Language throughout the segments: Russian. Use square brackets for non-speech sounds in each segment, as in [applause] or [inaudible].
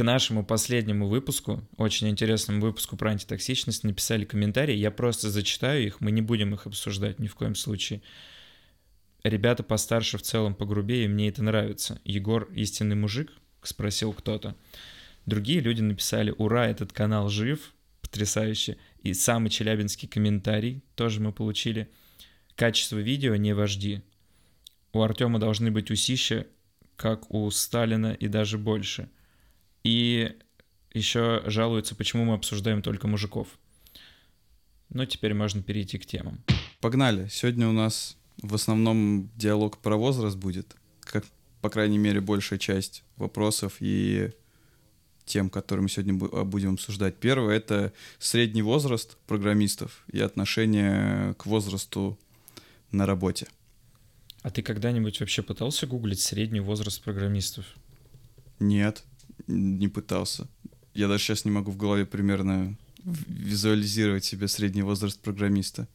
к нашему последнему выпуску, очень интересному выпуску про антитоксичность, написали комментарии. Я просто зачитаю их, мы не будем их обсуждать ни в коем случае. Ребята постарше в целом погрубее, мне это нравится. Егор истинный мужик? Спросил кто-то. Другие люди написали, ура, этот канал жив, потрясающе. И самый челябинский комментарий тоже мы получили. Качество видео не вожди. У Артема должны быть усища, как у Сталина и даже больше. И еще жалуются, почему мы обсуждаем только мужиков. Ну, теперь можно перейти к темам. Погнали. Сегодня у нас в основном диалог про возраст будет. Как, по крайней мере, большая часть вопросов и тем, которые мы сегодня а, будем обсуждать. Первое — это средний возраст программистов и отношение к возрасту на работе. А ты когда-нибудь вообще пытался гуглить средний возраст программистов? Нет, не пытался. Я даже сейчас не могу в голове примерно визуализировать себе средний возраст программиста.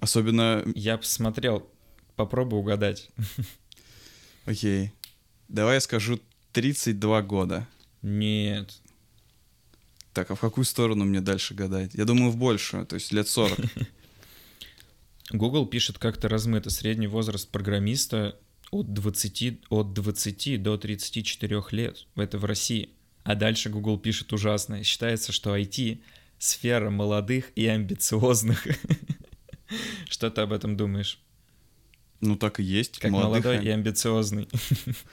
Особенно... Я посмотрел. Попробуй угадать. Окей. Давай я скажу 32 года. Нет. Так, а в какую сторону мне дальше гадать? Я думаю, в большую, то есть лет 40. [laughs] Google пишет как-то размыто средний возраст программиста от 20, от 20 до 34 лет. Это в России. А дальше Google пишет ужасно. Считается, что IT — сфера молодых и амбициозных. [laughs] Что ты об этом думаешь? Ну, так и есть. Как молодой и амбициозный.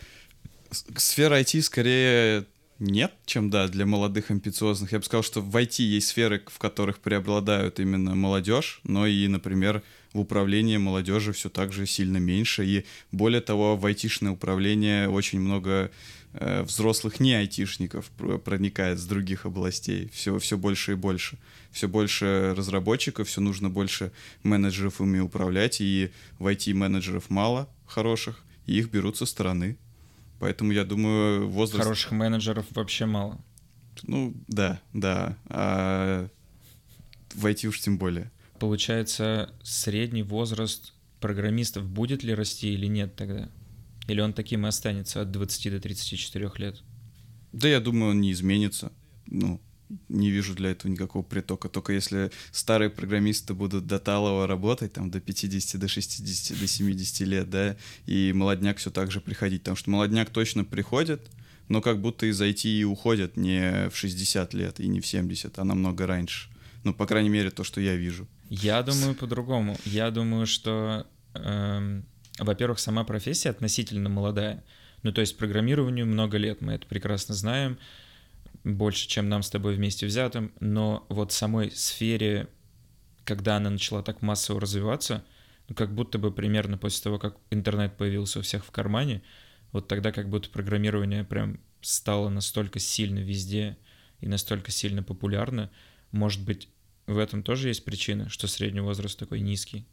[laughs] Сфера IT скорее нет, чем, да, для молодых амбициозных. Я бы сказал, что в IT есть сферы, в которых преобладают именно молодежь, но и, например, в управлении молодежи все так же сильно меньше. И более того, в айтишное управление очень много э, взрослых не айтишников проникает с других областей. Все, все больше и больше. Все больше разработчиков, все нужно больше менеджеров ими управлять. И в IT-менеджеров мало хороших, и их берут со стороны. Поэтому я думаю, возраст... Хороших менеджеров вообще мало. Ну, да, да. А в IT уж тем более. Получается, средний возраст программистов будет ли расти или нет тогда? Или он таким и останется от 20 до 34 лет? Да, я думаю, он не изменится. Ну, не вижу для этого никакого притока. Только если старые программисты будут до талого работать, там, до 50, до 60, до 70 лет, да, и молодняк все так же приходить. Потому что молодняк точно приходит, но как будто из IT и уходят не в 60 лет и не в 70, а намного раньше. Ну, по крайней мере, то, что я вижу. Я думаю по-другому. Я думаю, что, эм, во-первых, сама профессия относительно молодая. Ну, то есть программированию много лет, мы это прекрасно знаем больше, чем нам с тобой вместе взятым, но вот в самой сфере, когда она начала так массово развиваться, ну, как будто бы примерно после того, как интернет появился у всех в кармане, вот тогда как будто программирование прям стало настолько сильно везде и настолько сильно популярно. Может быть, в этом тоже есть причина, что средний возраст такой низкий?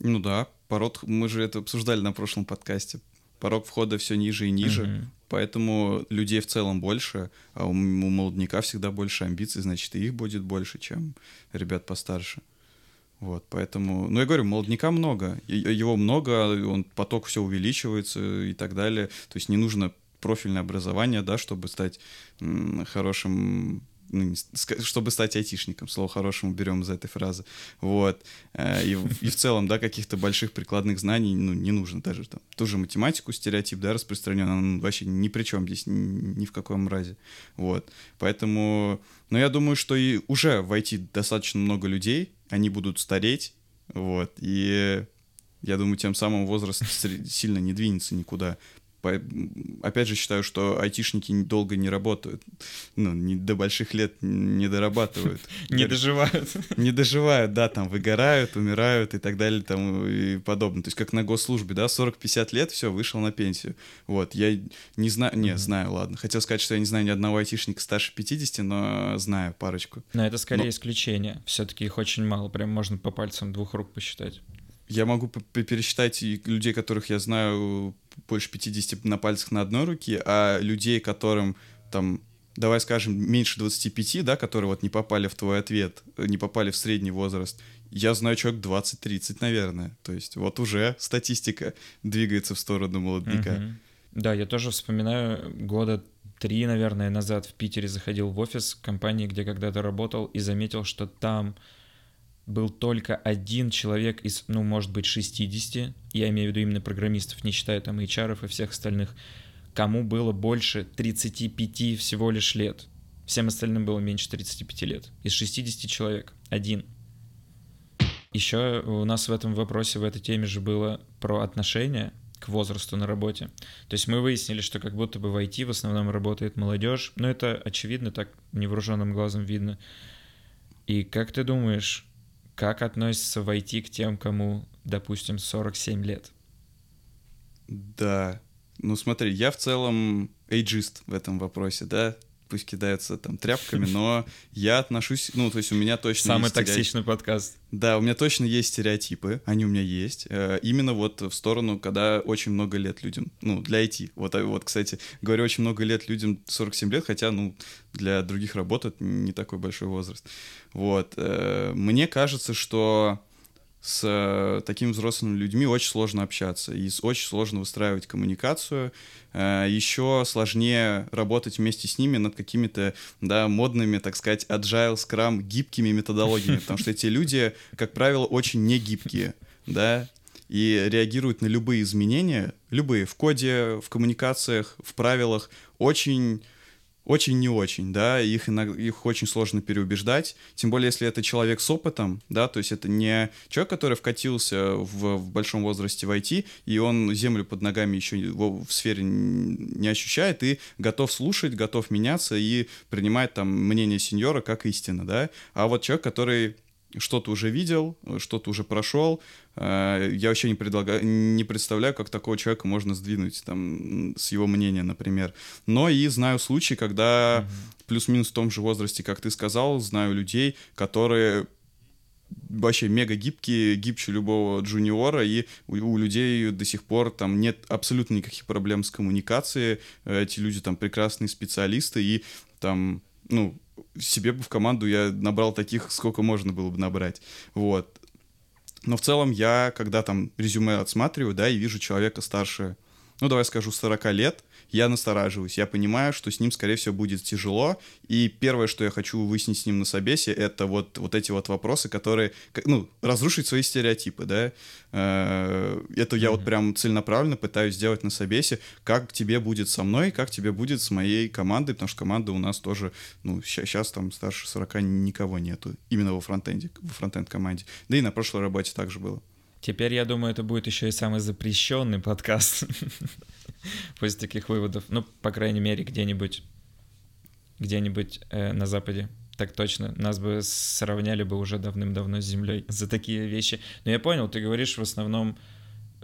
Ну да, пород, мы же это обсуждали на прошлом подкасте. Порог входа все ниже и ниже. Mm-hmm. Поэтому людей в целом больше, а у, у молодняка всегда больше амбиций, значит, и их будет больше, чем ребят постарше. Вот, поэтому, ну, я говорю, молодняка много, его много, он поток все увеличивается и так далее. То есть не нужно профильное образование, да, чтобы стать хорошим ну, чтобы стать айтишником, слово хорошему берем из этой фразы, вот, э, и, и в целом, да, каких-то больших прикладных знаний, ну, не нужно. Даже там, ту же математику, стереотип, да, распространен, он вообще ни при чем здесь, ни, в каком разе, вот, поэтому, но я думаю, что и уже в IT достаточно много людей, они будут стареть, вот, и я думаю, тем самым возраст сильно не двинется никуда опять же считаю, что айтишники долго не работают, ну, не до больших лет не дорабатывают. [laughs] Не доживают. Не доживают, да, там выгорают, умирают и так далее там и подобное. То есть как на госслужбе, да, 40-50 лет, все, вышел на пенсию. Вот, я не знаю, не, знаю, ладно. Хотел сказать, что я не знаю ни одного айтишника старше 50, но знаю парочку. Но это скорее исключение. Все-таки их очень мало, прям можно по пальцам двух рук посчитать. Я могу пересчитать людей, которых я знаю больше 50 на пальцах на одной руке, а людей, которым там давай скажем, меньше 25, да, которые вот не попали в твой ответ, не попали в средний возраст, я знаю человек 20-30, наверное. То есть вот уже статистика двигается в сторону молодняка. Угу. Да, я тоже вспоминаю года три, наверное, назад в Питере заходил в офис компании, где когда-то работал, и заметил, что там был только один человек из, ну, может быть, 60, я имею в виду именно программистов, не считая там HR и всех остальных, кому было больше 35 всего лишь лет. Всем остальным было меньше 35 лет. Из 60 человек один. Еще у нас в этом вопросе, в этой теме же было про отношения к возрасту на работе. То есть мы выяснили, что как будто бы в IT в основном работает молодежь, но это очевидно, так невооруженным глазом видно. И как ты думаешь, как относится в IT к тем, кому, допустим, 47 лет? Да. Ну смотри, я в целом эйджист в этом вопросе, да пусть кидаются там тряпками, [laughs] но я отношусь, ну, то есть у меня точно Самый токсичный стереотип... подкаст. Да, у меня точно есть стереотипы, они у меня есть, э, именно вот в сторону, когда очень много лет людям, ну, для IT. Вот, а, вот, кстати, говорю, очень много лет людям 47 лет, хотя, ну, для других работ это не такой большой возраст. Вот. Э, мне кажется, что с э, такими взрослыми людьми очень сложно общаться, и очень сложно выстраивать коммуникацию. Э, еще сложнее работать вместе с ними над какими-то, да, модными, так сказать, agile, scrum, гибкими методологиями, потому что эти люди, как правило, очень не гибкие, да, и реагируют на любые изменения, любые, в коде, в коммуникациях, в правилах, очень очень не очень, да, их, их очень сложно переубеждать, тем более, если это человек с опытом, да, то есть это не человек, который вкатился в, в большом возрасте в IT, и он землю под ногами еще в, в сфере не ощущает, и готов слушать, готов меняться и принимать там мнение сеньора как истина, да, а вот человек, который что-то уже видел, что-то уже прошел. Э, я вообще не, предлагаю, не представляю, как такого человека можно сдвинуть там, с его мнения, например. Но и знаю случаи, когда mm-hmm. плюс-минус в том же возрасте, как ты сказал, знаю людей, которые вообще мега гибкие, гибче любого джуниора, и у, у людей до сих пор там нет абсолютно никаких проблем с коммуникацией, эти люди там прекрасные специалисты, и там, ну, себе бы в команду я набрал таких, сколько можно было бы набрать. Вот. Но в целом я, когда там резюме отсматриваю, да, и вижу человека старше, ну, давай скажу, 40 лет, я настораживаюсь, я понимаю, что с ним, скорее всего, будет тяжело, и первое, что я хочу выяснить с ним на собесе, это вот, вот эти вот вопросы, которые, ну, разрушить свои стереотипы, да, э, это я вот прям целенаправленно пытаюсь сделать на собесе, как тебе будет со мной, как тебе будет с моей командой, потому что команда у нас тоже, ну, сейчас там старше 40 никого нету, именно во фронтенде, во фронтенд команде, да и на прошлой работе также было. Теперь, я думаю, это будет еще и самый запрещенный подкаст [laughs] [laughs] после таких выводов. Ну, по крайней мере, где-нибудь где-нибудь э, на Западе. Так точно. Нас бы сравняли бы уже давным-давно с Землей за такие вещи. Но я понял, ты говоришь в основном,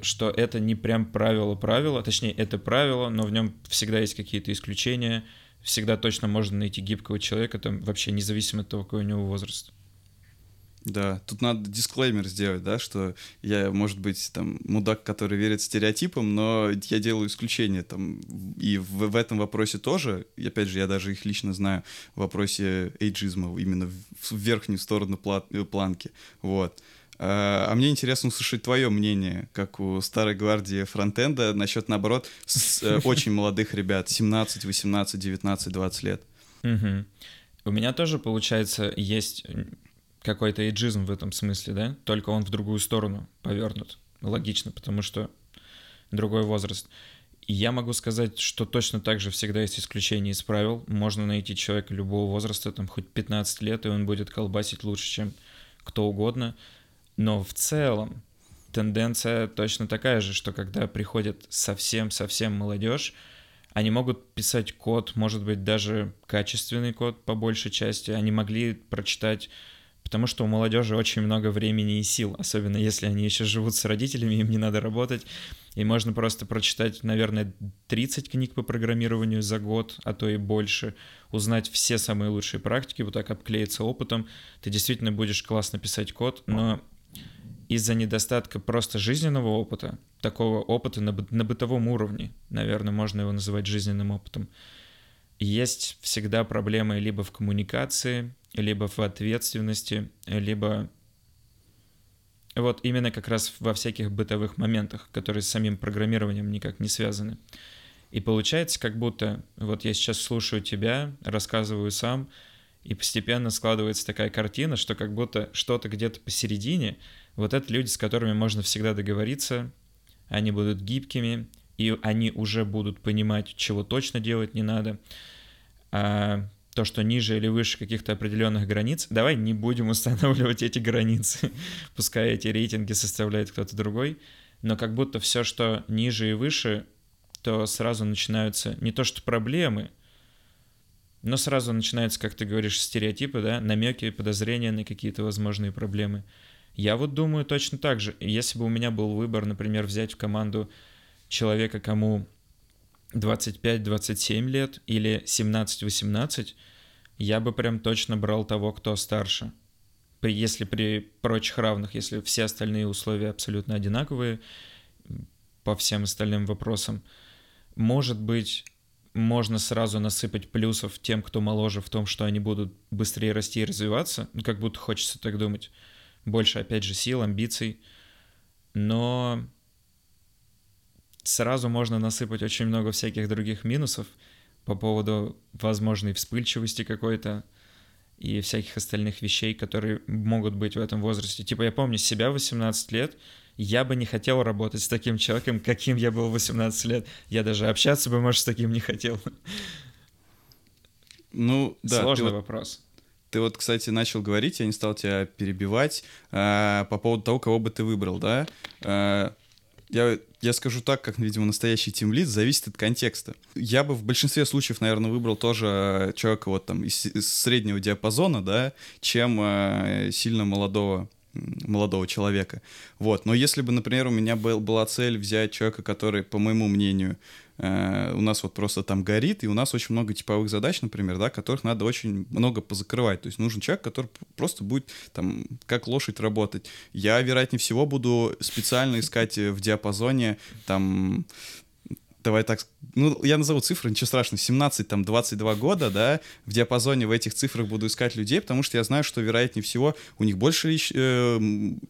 что это не прям правило-правило, точнее, это правило, но в нем всегда есть какие-то исключения. Всегда точно можно найти гибкого человека, там вообще независимо от того, какой у него возраст. Да, тут надо дисклеймер сделать, да, что я, может быть, там, мудак, который верит стереотипам, но я делаю исключение там, и в, в этом вопросе тоже, и опять же, я даже их лично знаю, в вопросе эйджизма, именно в, в верхнюю сторону пла- э, планки, вот. А, а мне интересно услышать твое мнение, как у старой гвардии фронтенда, насчет, наоборот, с, э, [laughs] очень молодых ребят, 17, 18, 19, 20 лет. У меня тоже, получается, есть какой-то эйджизм в этом смысле, да, только он в другую сторону повернут. Логично, потому что другой возраст. Я могу сказать, что точно так же всегда есть исключения из правил. Можно найти человека любого возраста, там хоть 15 лет, и он будет колбасить лучше, чем кто угодно. Но в целом тенденция точно такая же, что когда приходит совсем-совсем молодежь, они могут писать код, может быть, даже качественный код по большей части. Они могли прочитать потому что у молодежи очень много времени и сил, особенно если они еще живут с родителями, им не надо работать, и можно просто прочитать, наверное, 30 книг по программированию за год, а то и больше, узнать все самые лучшие практики, вот так обклеиться опытом, ты действительно будешь классно писать код, но из-за недостатка просто жизненного опыта, такого опыта на, на бытовом уровне, наверное, можно его называть жизненным опытом, есть всегда проблемы либо в коммуникации, либо в ответственности, либо вот именно как раз во всяких бытовых моментах, которые с самим программированием никак не связаны. И получается, как будто вот я сейчас слушаю тебя, рассказываю сам, и постепенно складывается такая картина, что как будто что-то где-то посередине, вот это люди, с которыми можно всегда договориться, они будут гибкими, и они уже будут понимать, чего точно делать не надо. А то, что ниже или выше каких-то определенных границ, давай не будем устанавливать эти границы, [laughs] пускай эти рейтинги составляет кто-то другой, но как будто все, что ниже и выше, то сразу начинаются не то что проблемы, но сразу начинаются, как ты говоришь, стереотипы, да, намеки, подозрения на какие-то возможные проблемы. Я вот думаю точно так же. Если бы у меня был выбор, например, взять в команду человека, кому 25-27 лет или 17-18, я бы прям точно брал того, кто старше. При, если при прочих равных, если все остальные условия абсолютно одинаковые по всем остальным вопросам, может быть, можно сразу насыпать плюсов тем, кто моложе в том, что они будут быстрее расти и развиваться, ну, как будто хочется так думать. Больше, опять же, сил, амбиций. Но сразу можно насыпать очень много всяких других минусов по поводу возможной вспыльчивости какой-то и всяких остальных вещей, которые могут быть в этом возрасте. Типа я помню себя 18 лет, я бы не хотел работать с таким человеком, каким я был 18 лет. Я даже общаться бы, может, с таким не хотел. Ну, да. Сложный ты вопрос. Вот, ты вот, кстати, начал говорить, я не стал тебя перебивать, э, по поводу того, кого бы ты выбрал, да? Э, я, я скажу так, как, видимо, настоящий тимлид, зависит от контекста. Я бы в большинстве случаев, наверное, выбрал тоже человека вот там из, из среднего диапазона, да, чем э, сильно молодого молодого человека. Вот. Но если бы, например, у меня был, была цель взять человека, который, по моему мнению, э, у нас вот просто там горит, и у нас очень много типовых задач, например, да, которых надо очень много позакрывать. То есть нужен человек, который просто будет там как лошадь работать. Я, вероятнее всего, буду специально искать в диапазоне там давай так, ну, я назову цифры, ничего страшного, 17, там, 22 года, да, в диапазоне в этих цифрах буду искать людей, потому что я знаю, что, вероятнее всего, у них больше, э,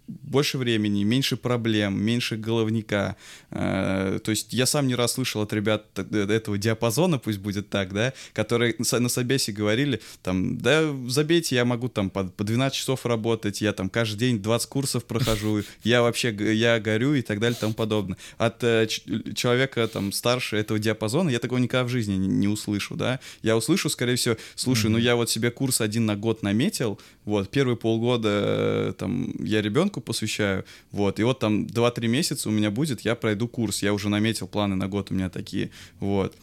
больше времени, меньше проблем, меньше головника. Э, то есть я сам не раз слышал от ребят этого диапазона, пусть будет так, да, которые на собесе говорили, там, да, забейте, я могу там по, по 12 часов работать, я там каждый день 20 курсов прохожу, я вообще, я горю и так далее и тому подобное. От э, человека там старше этого диапазона, я такого никогда в жизни не, не услышу, да. Я услышу, скорее всего, слушай, mm-hmm. ну я вот себе курс один на год наметил, вот, первые полгода э, там я ребенку посвящаю, вот, и вот там 2-3 месяца у меня будет, я пройду курс, я уже наметил планы на год у меня такие, вот.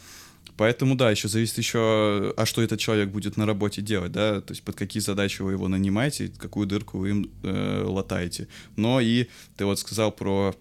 Поэтому, да, еще зависит еще, а что этот человек будет на работе делать, да, то есть под какие задачи вы его нанимаете, какую дырку вы им э, латаете. Но и ты вот сказал про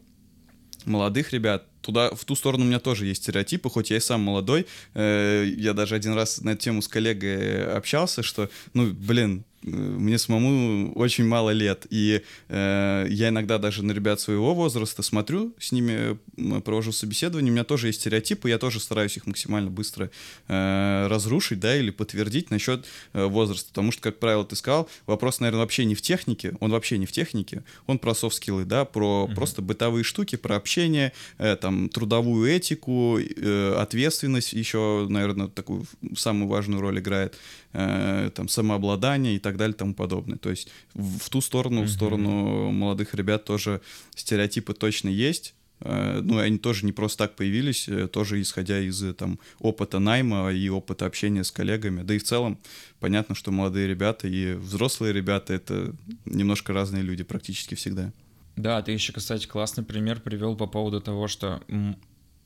молодых ребят, туда, в ту сторону у меня тоже есть стереотипы, хоть я и сам молодой. Э, я даже один раз на эту тему с коллегой общался, что, ну, блин, мне самому очень мало лет, и э, я иногда даже на ребят своего возраста смотрю, с ними провожу собеседование, у меня тоже есть стереотипы, я тоже стараюсь их максимально быстро э, разрушить, да, или подтвердить насчет э, возраста, потому что, как правило, ты сказал, вопрос, наверное, вообще не в технике, он вообще не в технике, он про софт-скиллы, да, про mm-hmm. просто бытовые штуки, про общение, э, там, трудовую этику, э, ответственность еще, наверное, такую самую важную роль играет, э, там, самообладание и так далее и тому подобное. То есть в, в ту сторону, mm-hmm. в сторону молодых ребят тоже стереотипы точно есть. Э, ну, они тоже не просто так появились, э, тоже исходя из там опыта найма и опыта общения с коллегами. Да и в целом понятно, что молодые ребята и взрослые ребята — это немножко разные люди практически всегда. Да, ты еще, кстати, классный пример привел по поводу того, что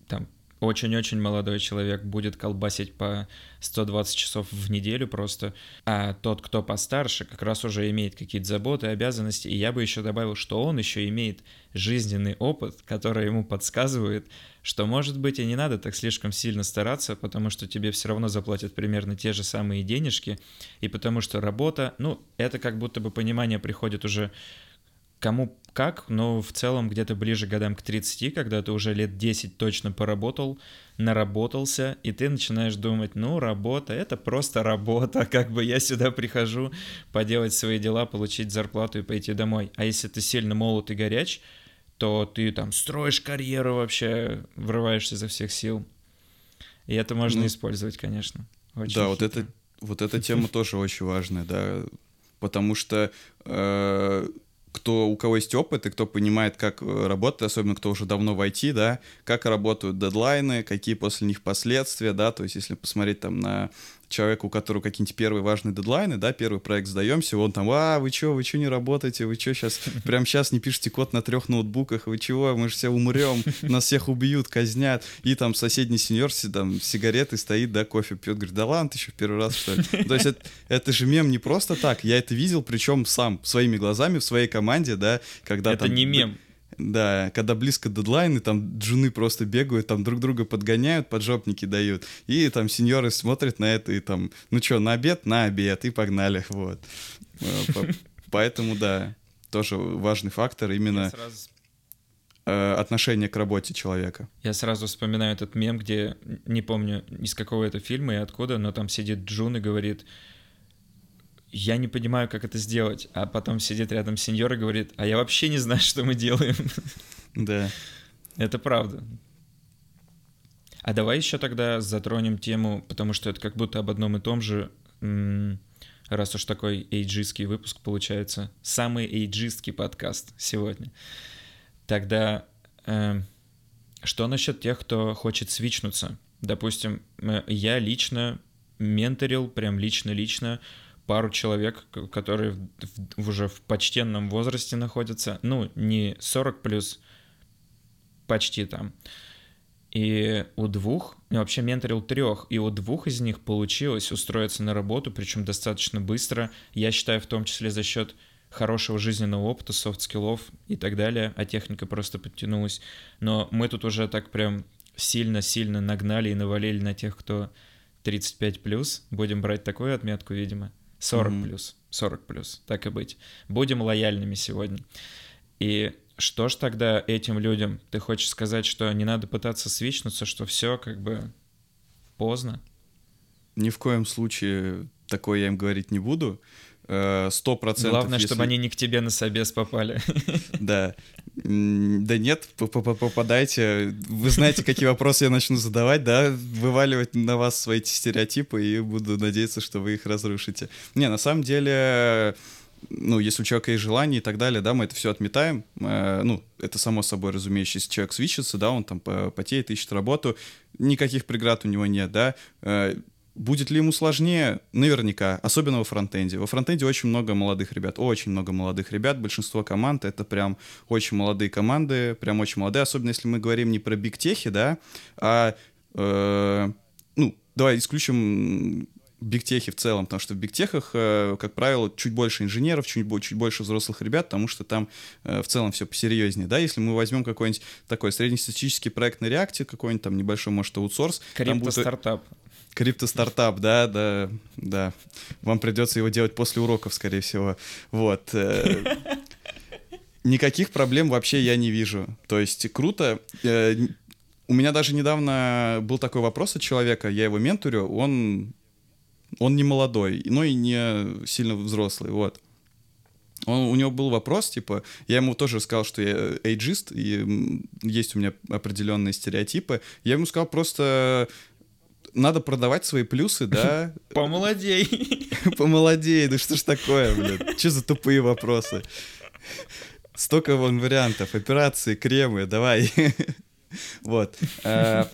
там очень-очень молодой человек будет колбасить по 120 часов в неделю просто, а тот, кто постарше, как раз уже имеет какие-то заботы, обязанности, и я бы еще добавил, что он еще имеет жизненный опыт, который ему подсказывает, что, может быть, и не надо так слишком сильно стараться, потому что тебе все равно заплатят примерно те же самые денежки, и потому что работа, ну, это как будто бы понимание приходит уже кому как, но в целом где-то ближе к годам к 30, когда ты уже лет 10 точно поработал, наработался, и ты начинаешь думать, ну, работа — это просто работа, [laughs] как бы я сюда прихожу поделать свои дела, получить зарплату и пойти домой. А если ты сильно молод и горяч, то ты там строишь карьеру вообще, врываешься изо всех сил. И это можно ну, использовать, конечно. Очень да, хитро. вот это, вот эта [laughs] тема тоже очень важная, да, потому что э, кто, у кого есть опыт и кто понимает, как э, работать, особенно кто уже давно в IT, да, как работают дедлайны, какие после них последствия, да, то есть если посмотреть там на человека, у которого какие-нибудь первые важные дедлайны, да, первый проект сдаемся, он там, а, вы что, вы что не работаете, вы что сейчас, прямо сейчас не пишете код на трех ноутбуках, вы чего, мы же все умрем, нас всех убьют, казнят, и там соседний сеньор там сигареты стоит, да, кофе пьет, говорит, да ладно, ты еще в первый раз, что ли? То есть это, это же мем не просто так, я это видел, причем сам, своими глазами, в своей команде, да, когда Это там... не мем, да, когда близко дедлайны, там джуны просто бегают, там друг друга подгоняют, поджопники дают. И там сеньоры смотрят на это и там, ну что, на обед? На обед, и погнали, [laughs] вот. Э, поэтому, да, тоже важный фактор именно э, отношение к работе человека. Я сразу вспоминаю этот мем, где, не помню, из какого это фильма и откуда, но там сидит Джун и говорит, я не понимаю, как это сделать. А потом сидит рядом сеньор и говорит, а я вообще не знаю, [laughs] что мы делаем. Да. Это правда. А давай еще тогда затронем тему, потому что это как будто об одном и том же, раз уж такой эйджистский выпуск получается, самый эйджистский подкаст сегодня. Тогда э, что насчет тех, кто хочет свичнуться? Допустим, э, я лично менторил, прям лично-лично пару человек, которые в, в, уже в почтенном возрасте находятся, ну, не 40 плюс, почти там. И у двух, я вообще менторил трех, и у двух из них получилось устроиться на работу, причем достаточно быстро. Я считаю, в том числе за счет хорошего жизненного опыта, soft skill ов и так далее, а техника просто подтянулась. Но мы тут уже так прям сильно-сильно нагнали и навалили на тех, кто 35 плюс. Будем брать такую отметку, видимо. 40 mm-hmm. плюс, 40 плюс, так и быть. Будем лояльными сегодня. И что ж тогда этим людям? Ты хочешь сказать, что не надо пытаться switch нуться, что все как бы поздно? Ни в коем случае такое я им говорить не буду. Э, сто процентов. Главное, если... чтобы они не к тебе на собес попали. Да. Да нет, попадайте. Вы знаете, какие вопросы я начну задавать, да? Вываливать на вас свои стереотипы и буду надеяться, что вы их разрушите. Не, на самом деле ну, если у человека есть желание и так далее, да, мы это все отметаем. Э, ну, это само собой разумеется, если человек свищется, да, он там потеет, ищет работу, никаких преград у него нет, да. Будет ли ему сложнее? Наверняка, особенно во фронтенде. Во фронтенде очень много молодых ребят, очень много молодых ребят. Большинство команд — это прям очень молодые команды, прям очень молодые, особенно если мы говорим не про бигтехи, да, а, э, ну, давай исключим бигтехи в целом, потому что в бигтехах, э, как правило, чуть больше инженеров, чуть, чуть больше взрослых ребят, потому что там э, в целом все посерьезнее, да, если мы возьмем какой-нибудь такой среднестатистический проект на реакте, какой-нибудь там небольшой, может, аутсорс. Крипто-стартап. Будет Криптостартап, да, да, да. Вам придется его делать после уроков, скорее всего. Вот. Э, никаких проблем вообще я не вижу. То есть круто. Э, у меня даже недавно был такой вопрос от человека, я его менторю, он, он не молодой, но и не сильно взрослый, вот. Он, у него был вопрос, типа, я ему тоже сказал, что я эйджист, и есть у меня определенные стереотипы. Я ему сказал просто, надо продавать свои плюсы, да? [laughs] Помолодей. [laughs] Помолодей, да что ж такое, блин? Что за тупые вопросы? Столько вон вариантов, операции, кремы, давай. [laughs] Вот. Э,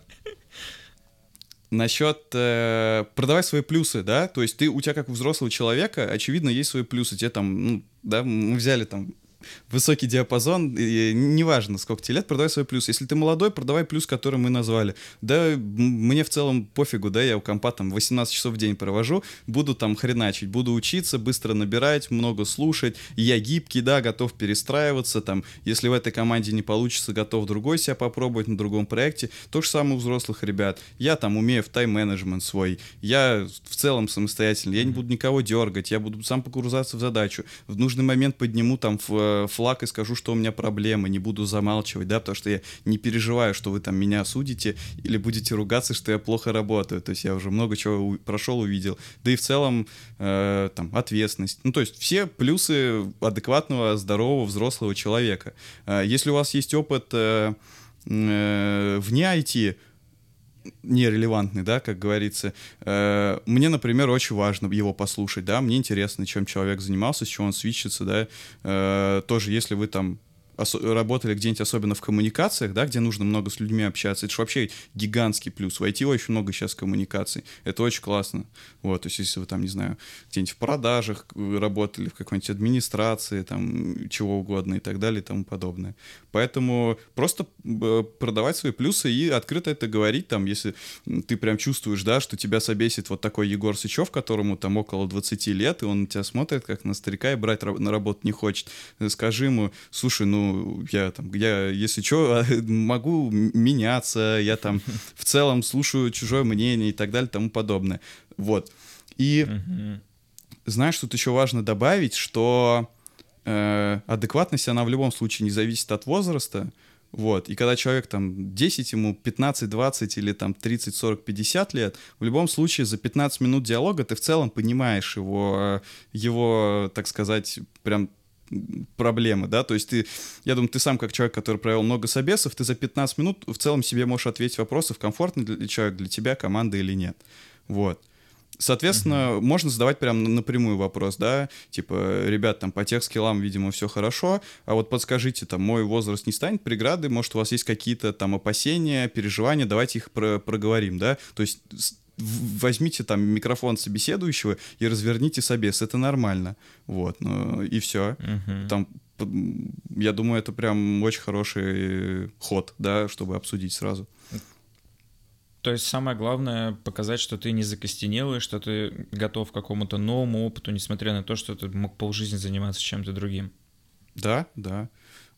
Насчет э, продавать свои плюсы, да, то есть ты у тебя как у взрослого человека, очевидно, есть свои плюсы. Тебе там, ну, да, мы взяли там высокий диапазон, и неважно, сколько тебе лет, продавай свой плюс. Если ты молодой, продавай плюс, который мы назвали. Да, мне в целом пофигу, да, я у компа там 18 часов в день провожу, буду там хреначить, буду учиться, быстро набирать, много слушать, я гибкий, да, готов перестраиваться, там, если в этой команде не получится, готов другой себя попробовать на другом проекте. То же самое у взрослых ребят. Я там умею в тайм-менеджмент свой, я в целом самостоятельный, я не буду никого дергать, я буду сам погрузаться в задачу, в нужный момент подниму там в флаг и скажу, что у меня проблемы, не буду замалчивать, да, потому что я не переживаю, что вы там меня осудите или будете ругаться, что я плохо работаю. То есть я уже много чего прошел, увидел. Да и в целом э, там ответственность. Ну, то есть все плюсы адекватного, здорового, взрослого человека. Э, если у вас есть опыт э, э, вне IT, нерелевантный, да, как говорится. Э, мне, например, очень важно его послушать, да, мне интересно, чем человек занимался, с чего он свечится, да. Э, тоже, если вы там работали где-нибудь особенно в коммуникациях, да, где нужно много с людьми общаться, это же вообще гигантский плюс. В IT очень много сейчас коммуникаций. Это очень классно. Вот, то есть если вы там, не знаю, где-нибудь в продажах работали, в какой-нибудь администрации, там, чего угодно и так далее и тому подобное. Поэтому просто продавать свои плюсы и открыто это говорить, там, если ты прям чувствуешь, да, что тебя собесит вот такой Егор Сычев, которому там около 20 лет, и он тебя смотрит как на старика и брать на работу не хочет. Скажи ему, слушай, ну, я там, я, если что, [laughs] могу меняться, я там [laughs] в целом слушаю чужое мнение и так далее, тому подобное. Вот. И знаешь, тут еще важно добавить, что э, адекватность, она в любом случае не зависит от возраста, вот. И когда человек там 10, ему 15, 20 или там 30, 40, 50 лет, в любом случае за 15 минут диалога ты в целом понимаешь его, э, его, так сказать, прям проблемы, да, то есть ты, я думаю, ты сам как человек, который провел много собесов, ты за 15 минут в целом себе можешь ответить вопросы, комфортный для человек для тебя, команда или нет, вот. Соответственно, uh-huh. можно задавать прям напрямую вопрос, да, типа, ребят, там по тех скиллам, видимо, все хорошо, а вот подскажите, там, мой возраст не станет преградой, может, у вас есть какие-то там опасения, переживания, давайте их про проговорим, да, то есть возьмите там микрофон собеседующего и разверните собес, это нормально, вот, ну, и все. Угу. Там, я думаю, это прям очень хороший ход, да, чтобы обсудить сразу. То есть самое главное показать, что ты не закостенелый, что ты готов к какому-то новому опыту, несмотря на то, что ты мог полжизни заниматься чем-то другим. Да, да.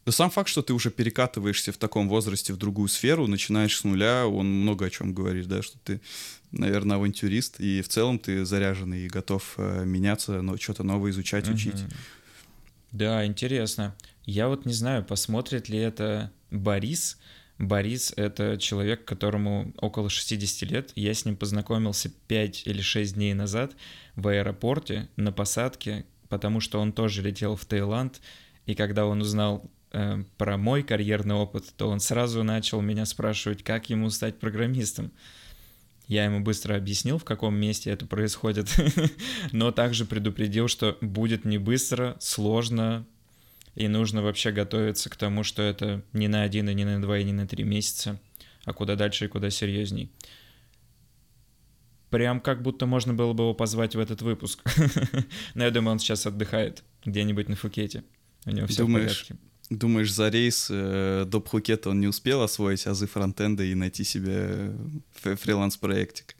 Но сам факт, что ты уже перекатываешься в таком возрасте в другую сферу, начинаешь с нуля, он много о чем говорит, да, что ты, наверное, авантюрист, и в целом ты заряженный и готов э, меняться, но что-то новое изучать, учить. Да, интересно. Я вот не знаю, посмотрит ли это Борис. Борис — это человек, которому около 60 лет. Я с ним познакомился 5 или 6 дней назад в аэропорте на посадке, потому что он тоже летел в Таиланд, и когда он узнал э, про мой карьерный опыт, то он сразу начал меня спрашивать, как ему стать программистом. Я ему быстро объяснил, в каком месте это происходит, [laughs] но также предупредил, что будет не быстро, сложно, и нужно вообще готовиться к тому, что это не на один, и не на два, и не на три месяца, а куда дальше и куда серьезней. Прям как будто можно было бы его позвать в этот выпуск. [laughs] Но я думаю, он сейчас отдыхает где-нибудь на Фукете. У него все Думаешь, в порядке. Думаешь, за рейс э, до Пхукета он не успел освоить азы фронтенда и найти себе фриланс-проектик?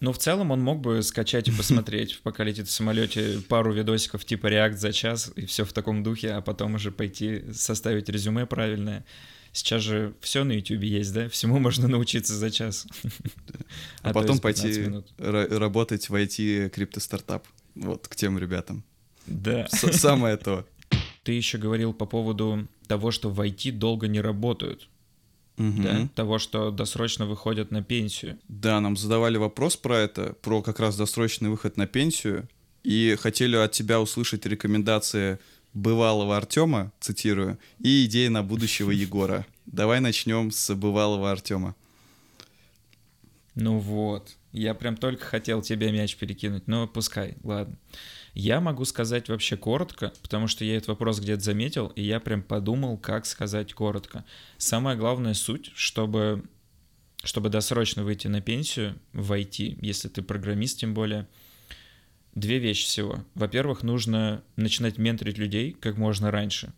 Ну, в целом он мог бы скачать и [laughs] посмотреть, пока летит в самолете, пару видосиков типа React за час и все в таком духе, а потом уже пойти составить резюме правильное. Сейчас же все на YouTube есть, да? Всему [laughs] можно научиться за час. А, [laughs] а потом пойти работать в IT-криптостартап. Вот, к тем ребятам. Да. Самое то. Ты еще говорил по поводу того, что в IT долго не работают. Угу. Да? Того, что досрочно выходят на пенсию. Да, нам задавали вопрос про это, про как раз досрочный выход на пенсию, и хотели от тебя услышать рекомендации бывалого Артема, цитирую, и идеи на будущего [laughs] Егора. Давай начнем с бывалого Артема. Ну вот, я прям только хотел тебе мяч перекинуть, но пускай, ладно. Я могу сказать вообще коротко, потому что я этот вопрос где-то заметил, и я прям подумал, как сказать коротко. Самая главная суть, чтобы, чтобы досрочно выйти на пенсию в IT, если ты программист тем более, две вещи всего. Во-первых, нужно начинать менторить людей как можно раньше.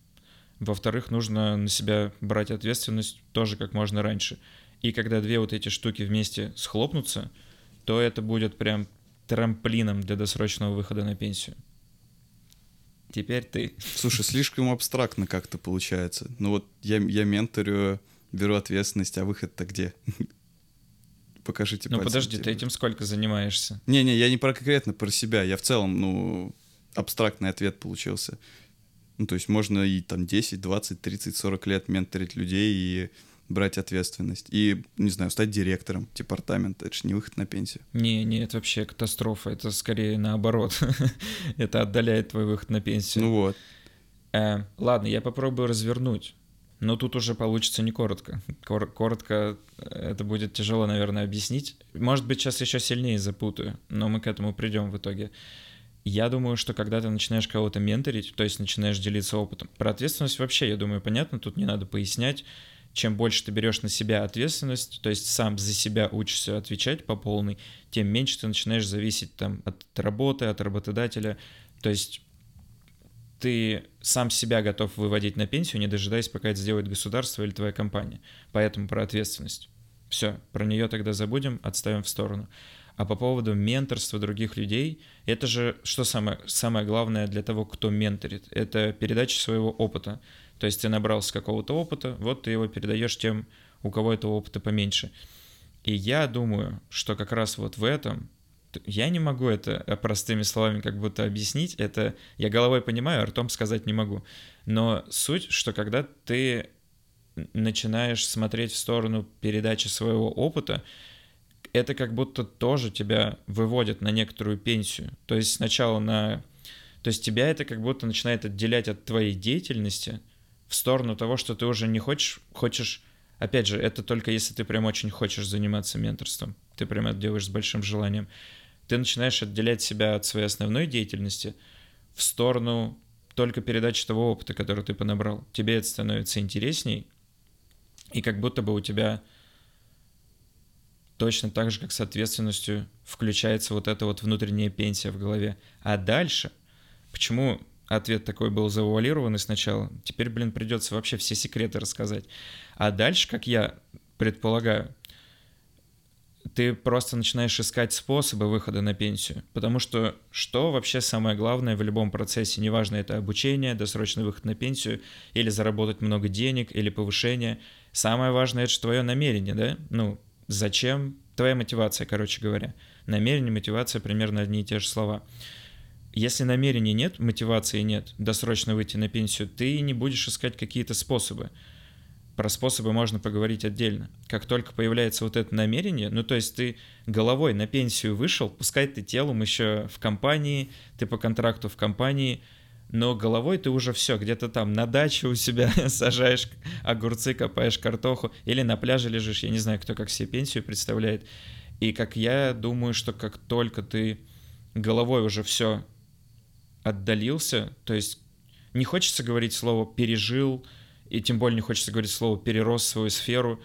Во-вторых, нужно на себя брать ответственность тоже как можно раньше. И когда две вот эти штуки вместе схлопнутся, то это будет прям трамплином для досрочного выхода на пенсию. Теперь ты. Слушай, слишком абстрактно как-то получается. Ну вот я, я менторю, беру ответственность, а выход-то где? [laughs] Покажите Ну подожди, ты этим сколько занимаешься? Не-не, я не про конкретно про себя, я в целом, ну, абстрактный ответ получился. Ну, то есть можно и там 10, 20, 30, 40 лет менторить людей и брать ответственность и, не знаю, стать директором департамента. Это же не выход на пенсию. Не, не, это вообще катастрофа. Это скорее наоборот. [laughs] это отдаляет твой выход на пенсию. Ну вот. Э, ладно, я попробую развернуть. Но тут уже получится не коротко. Кор- коротко э, это будет тяжело, наверное, объяснить. Может быть, сейчас еще сильнее запутаю, но мы к этому придем в итоге. Я думаю, что когда ты начинаешь кого-то менторить, то есть начинаешь делиться опытом, про ответственность вообще, я думаю, понятно, тут не надо пояснять. Чем больше ты берешь на себя ответственность, то есть сам за себя учишься отвечать по полной, тем меньше ты начинаешь зависеть там от работы, от работодателя. То есть ты сам себя готов выводить на пенсию, не дожидаясь, пока это сделает государство или твоя компания. Поэтому про ответственность. Все, про нее тогда забудем, отставим в сторону. А по поводу менторства других людей, это же что самое, самое главное для того, кто менторит? Это передача своего опыта. То есть ты набрался какого-то опыта, вот ты его передаешь тем, у кого этого опыта поменьше. И я думаю, что как раз вот в этом я не могу это э, простыми словами как будто объяснить. Это я головой понимаю, а ртом сказать не могу. Но суть, что когда ты начинаешь смотреть в сторону передачи своего опыта, это как будто тоже тебя выводит на некоторую пенсию. То есть сначала на... То есть тебя это как будто начинает отделять от твоей деятельности в сторону того, что ты уже не хочешь, хочешь... Опять же, это только если ты прям очень хочешь заниматься менторством. Ты прям это делаешь с большим желанием ты начинаешь отделять себя от своей основной деятельности в сторону только передачи того опыта, который ты понабрал. Тебе это становится интересней, и как будто бы у тебя точно так же, как с ответственностью, включается вот эта вот внутренняя пенсия в голове. А дальше, почему ответ такой был завуалированный сначала, теперь, блин, придется вообще все секреты рассказать. А дальше, как я предполагаю, ты просто начинаешь искать способы выхода на пенсию. Потому что что вообще самое главное в любом процессе, неважно, это обучение, досрочный выход на пенсию, или заработать много денег, или повышение. Самое важное — это твое намерение, да? Ну, зачем? Твоя мотивация, короче говоря. Намерение, мотивация — примерно одни и те же слова. Если намерения нет, мотивации нет, досрочно выйти на пенсию, ты не будешь искать какие-то способы про способы можно поговорить отдельно. Как только появляется вот это намерение, ну то есть ты головой на пенсию вышел, пускай ты телом еще в компании, ты по контракту в компании, но головой ты уже все, где-то там на даче у себя [laughs] сажаешь огурцы, копаешь картоху, или на пляже лежишь, я не знаю, кто как себе пенсию представляет. И как я думаю, что как только ты головой уже все отдалился, то есть не хочется говорить слово «пережил», и тем более не хочется говорить слово «перерос свою сферу»,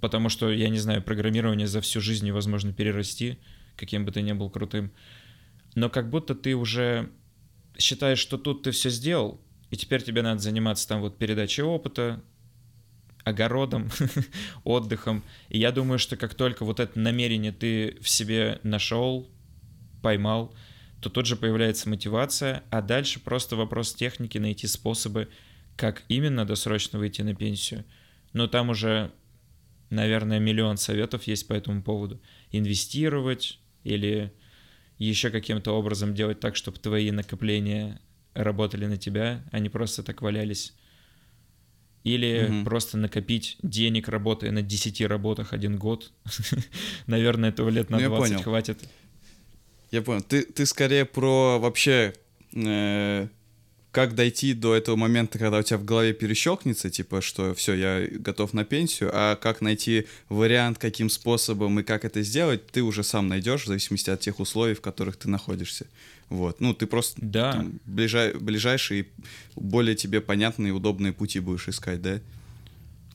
потому что, я не знаю, программирование за всю жизнь невозможно перерасти, каким бы ты ни был крутым. Но как будто ты уже считаешь, что тут ты все сделал, и теперь тебе надо заниматься там вот передачей опыта, огородом, [laughs] отдыхом. И я думаю, что как только вот это намерение ты в себе нашел, поймал, то тут же появляется мотивация, а дальше просто вопрос техники, найти способы как именно досрочно выйти на пенсию, но там уже, наверное, миллион советов есть по этому поводу. Инвестировать или еще каким-то образом делать так, чтобы твои накопления работали на тебя, а не просто так валялись. Или угу. просто накопить денег, работая на 10 работах один год. [laughs] Наверное, этого лет на ну, 20 хватит. Я понял. Ты, ты скорее про вообще э, как дойти до этого момента, когда у тебя в голове перещелкнется, типа, что все, я готов на пенсию, а как найти вариант, каким способом и как это сделать, ты уже сам найдешь, в зависимости от тех условий, в которых ты находишься. Вот. Ну, ты просто да. там, ближай, ближайшие, более тебе понятные, удобные пути будешь искать, да?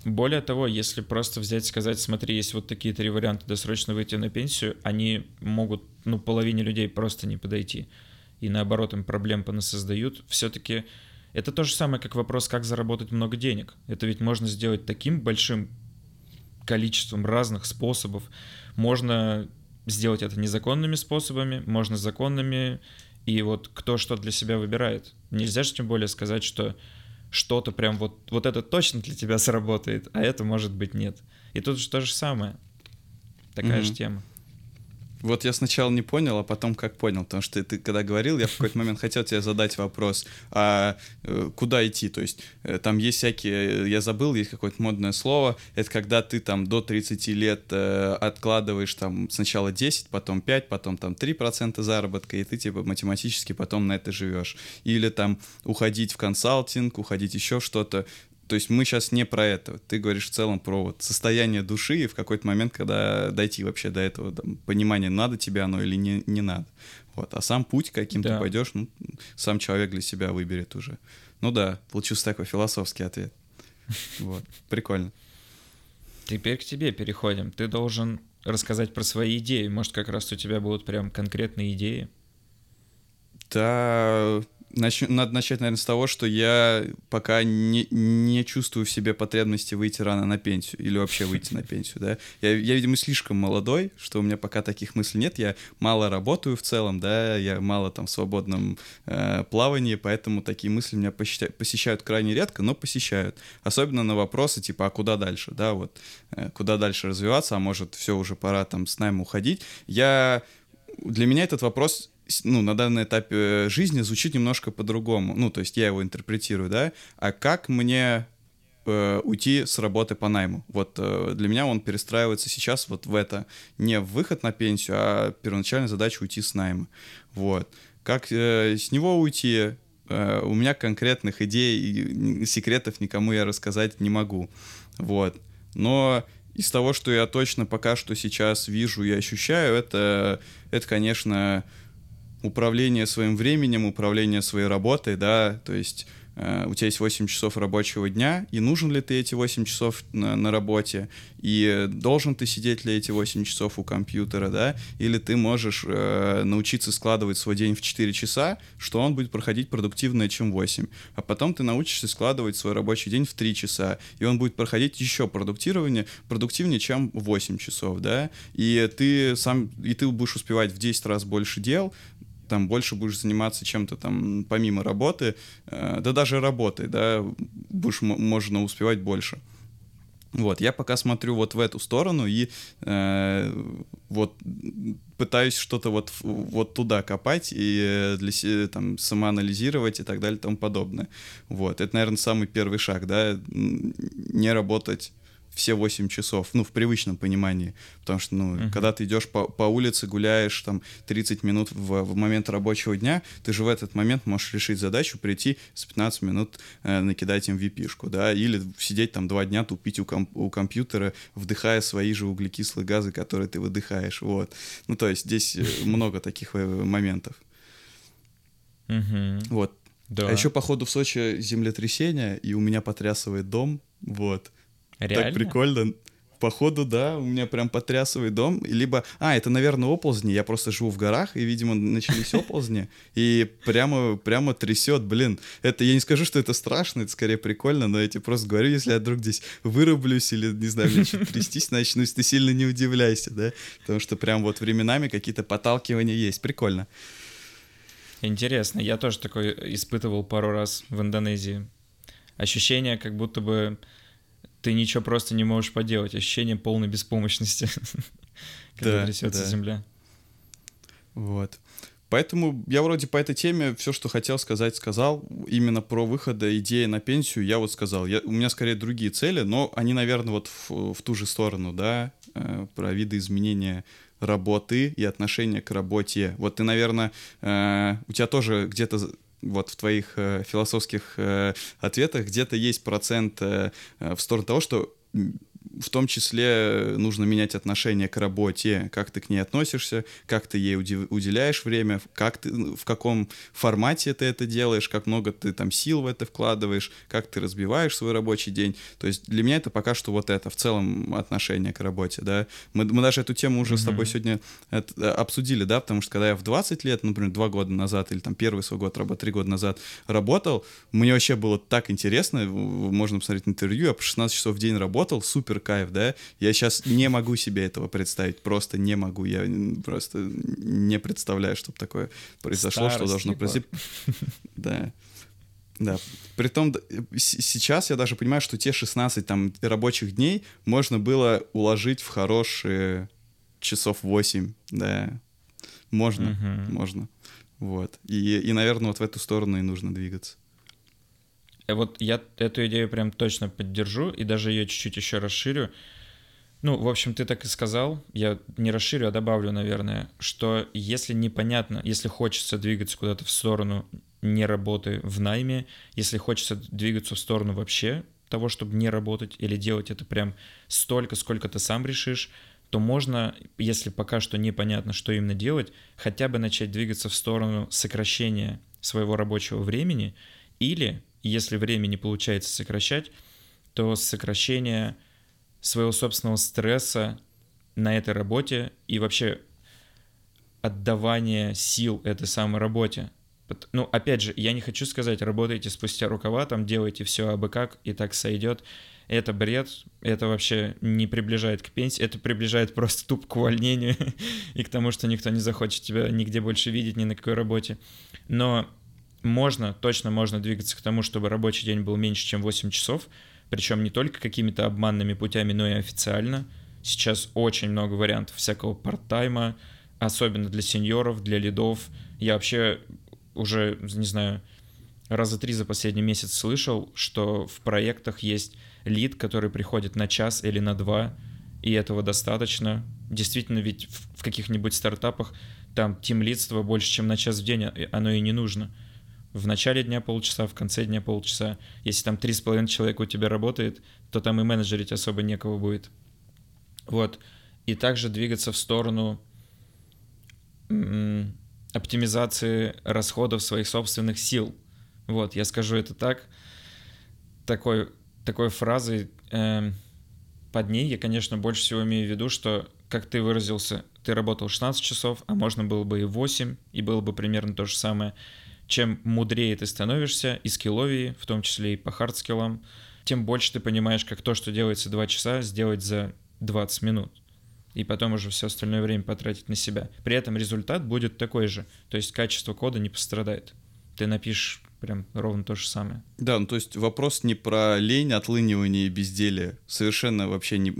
Более того, если просто взять и сказать, смотри, есть вот такие три варианта досрочно выйти на пенсию, они могут, ну, половине людей просто не подойти и наоборот им проблем понасоздают, все-таки это то же самое, как вопрос, как заработать много денег. Это ведь можно сделать таким большим количеством разных способов. Можно сделать это незаконными способами, можно законными, и вот кто что для себя выбирает. Нельзя же тем более сказать, что что-то прям вот, вот это точно для тебя сработает, а это может быть нет. И тут же то же самое. Такая mm-hmm. же тема. Вот я сначала не понял, а потом как понял, потому что ты, когда говорил, я в какой-то момент хотел тебе задать вопрос, а э, куда идти, то есть э, там есть всякие, я забыл, есть какое-то модное слово, это когда ты там до 30 лет э, откладываешь там сначала 10, потом 5, потом там 3% заработка, и ты типа математически потом на это живешь. Или там уходить в консалтинг, уходить еще что-то, то есть мы сейчас не про это. Ты говоришь в целом про вот состояние души и в какой-то момент, когда дойти вообще до этого там, понимания, надо тебе оно или не, не надо. Вот. А сам путь, каким да. ты пойдешь, ну, сам человек для себя выберет уже. Ну да, получился такой философский ответ. Вот, прикольно. Теперь к тебе переходим. Ты должен рассказать про свои идеи. Может, как раз у тебя будут прям конкретные идеи? Да, Нач... Надо начать, наверное, с того, что я пока не, не чувствую в себе потребности выйти рано на пенсию или вообще выйти на пенсию, да. Я, я, видимо, слишком молодой, что у меня пока таких мыслей нет. Я мало работаю в целом, да, я мало там в свободном э, плавании, поэтому такие мысли меня посещают, посещают крайне редко, но посещают. Особенно на вопросы типа, а куда дальше, да, вот, э, куда дальше развиваться, а может, все уже пора там с нами уходить. Я для меня этот вопрос ну, на данном этапе э, жизни звучит немножко по-другому. Ну, то есть я его интерпретирую, да. А как мне э, уйти с работы по найму? Вот э, для меня он перестраивается сейчас вот в это. Не в выход на пенсию, а первоначальная задача уйти с найма. Вот. Как э, с него уйти? Э, у меня конкретных идей и секретов никому я рассказать не могу. Вот. Но из того, что я точно пока что сейчас вижу и ощущаю, это, это конечно, управление своим временем, управление своей работой, да, то есть э, у тебя есть 8 часов рабочего дня, и нужен ли ты эти 8 часов на, на работе, и должен ты сидеть ли эти 8 часов у компьютера, да, или ты можешь э, научиться складывать свой день в 4 часа, что он будет проходить продуктивнее, чем 8, а потом ты научишься складывать свой рабочий день в 3 часа, и он будет проходить еще продуктивнее, продуктивнее, чем 8 часов, да, и ты сам, и ты будешь успевать в 10 раз больше дел, там больше будешь заниматься чем-то там помимо работы, э, да даже работой, да, будешь, можно успевать больше. Вот, я пока смотрю вот в эту сторону и э, вот пытаюсь что-то вот, вот туда копать и для там самоанализировать и так далее и тому подобное. Вот, это, наверное, самый первый шаг, да, не работать все 8 часов, ну, в привычном понимании. Потому что, ну, uh-huh. когда ты идешь по, по улице, гуляешь там 30 минут в, в момент рабочего дня, ты же в этот момент можешь решить задачу, прийти с 15 минут э, накидать им vp да, или сидеть там два дня, тупить у, комп- у компьютера, вдыхая свои же углекислые газы, которые ты выдыхаешь, вот. Ну, то есть здесь э, [laughs] много таких э, моментов. Вот. Да. А еще, походу, в Сочи землетрясение, и у меня потрясывает дом, вот. Реально? Так прикольно. Походу, да, у меня прям потрясывает дом. Либо, а, это, наверное, оползни. Я просто живу в горах, и, видимо, начались оползни. И прямо, прямо трясет, блин. Это, я не скажу, что это страшно, это скорее прикольно, но я тебе просто говорю, если я вдруг здесь вырублюсь или, не знаю, начну трястись, начну, ты сильно не удивляйся, да? Потому что прям вот временами какие-то подталкивания есть. Прикольно. Интересно. Я тоже такой испытывал пару раз в Индонезии. Ощущение, как будто бы ты ничего просто не можешь поделать. Ощущение полной беспомощности, [laughs] когда да, трясется земля. Вот. Поэтому я вроде по этой теме все, что хотел сказать, сказал. Именно про выхода идеи на пенсию я вот сказал. Я, у меня скорее другие цели, но они, наверное, вот в, в ту же сторону, да, э, про виды изменения работы и отношения к работе. Вот ты, наверное, э, у тебя тоже где-то вот в твоих э, философских э, ответах где-то есть процент э, в сторону того, что в том числе нужно менять отношение к работе, как ты к ней относишься, как ты ей уделяешь время, как ты, в каком формате ты это делаешь, как много ты там сил в это вкладываешь, как ты разбиваешь свой рабочий день. То есть для меня это пока что вот это в целом отношение к работе, да. Мы, мы даже эту тему уже mm-hmm. с тобой сегодня это, э, обсудили, да, потому что когда я в 20 лет, например, два года назад или там первый свой год работы, три года назад работал, мне вообще было так интересно, можно посмотреть интервью, я по 16 часов в день работал, супер кайф, да, я сейчас не могу себе этого представить, просто не могу, я просто не представляю, чтобы такое произошло, Старость, что должно произойти. [laughs] Да. Да. Притом сейчас я даже понимаю, что те 16 там рабочих дней можно было уложить в хорошие часов 8, да. Можно, угу. можно. Вот. И, и, наверное, вот в эту сторону и нужно двигаться. Э, вот я эту идею прям точно поддержу и даже ее чуть-чуть еще расширю. Ну, в общем, ты так и сказал, я не расширю, а добавлю, наверное, что если непонятно, если хочется двигаться куда-то в сторону не работы в найме, если хочется двигаться в сторону вообще того, чтобы не работать или делать это прям столько, сколько ты сам решишь, то можно, если пока что непонятно, что именно делать, хотя бы начать двигаться в сторону сокращения своего рабочего времени или, если время не получается сокращать, то сокращение своего собственного стресса на этой работе и вообще отдавание сил этой самой работе. Ну, опять же, я не хочу сказать, работайте спустя рукава, там делайте все абы как, и так сойдет. Это бред, это вообще не приближает к пенсии, это приближает просто туп к увольнению [laughs] и к тому, что никто не захочет тебя нигде больше видеть, ни на какой работе. Но можно, точно можно двигаться к тому, чтобы рабочий день был меньше, чем 8 часов, причем не только какими-то обманными путями, но и официально. Сейчас очень много вариантов всякого парт-тайма, особенно для сеньоров, для лидов. Я вообще уже, не знаю, раза три за последний месяц слышал, что в проектах есть лид, который приходит на час или на два, и этого достаточно. Действительно, ведь в каких-нибудь стартапах там тимлидство больше, чем на час в день, а, оно и не нужно. В начале дня полчаса, в конце дня полчаса. Если там три с половиной человека у тебя работает, то там и менеджерить особо некого будет. Вот. И также двигаться в сторону оптимизации расходов своих собственных сил. Вот, я скажу это так. Такой, такой фразой э, под ней я, конечно, больше всего имею в виду, что, как ты выразился, ты работал 16 часов, а можно было бы и 8, и было бы примерно то же самое. Чем мудрее ты становишься, и skill овее, в том числе и по hard skill ам, тем больше ты понимаешь, как то, что делается 2 часа, сделать за 20 минут и потом уже все остальное время потратить на себя. При этом результат будет такой же, то есть качество кода не пострадает. Ты напишешь прям ровно то же самое. Да, ну то есть вопрос не про лень, отлынивание и безделие. Совершенно вообще не...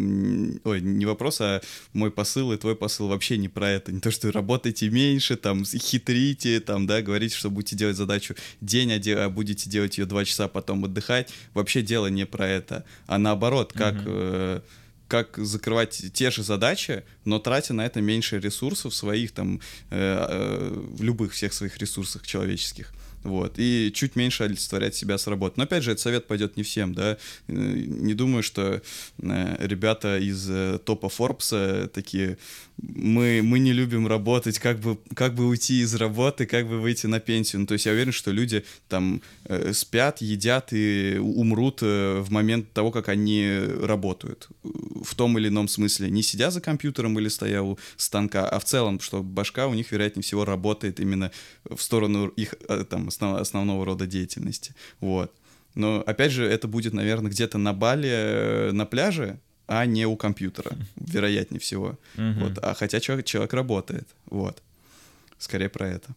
Ой, не вопрос, а мой посыл и твой посыл вообще не про это. Не то, что работайте меньше, там, хитрите, там, да, говорите, что будете делать задачу день, а, а будете делать ее два часа, потом отдыхать. Вообще дело не про это. А наоборот, как... Угу. Э как закрывать те же задачи, но тратя на это меньше ресурсов своих, там, э, э, любых всех своих ресурсах человеческих вот, и чуть меньше олицетворять себя с работы. Но опять же, этот совет пойдет не всем, да, э, не думаю, что э, ребята из э, топа Форбса такие, мы, мы не любим работать, как бы, как бы уйти из работы, как бы выйти на пенсию. Ну, то есть я уверен, что люди там спят, едят и умрут в момент того, как они работают. В том или ином смысле. Не сидя за компьютером или стоя у станка, а в целом, что башка у них, вероятнее всего, работает именно в сторону их там основ, основного рода деятельности. Вот. Но, опять же, это будет, наверное, где-то на Бали, э, на пляже, а не у компьютера, вероятнее всего. Mm-hmm. Вот. А хотя человек, человек работает. Вот. Скорее про это.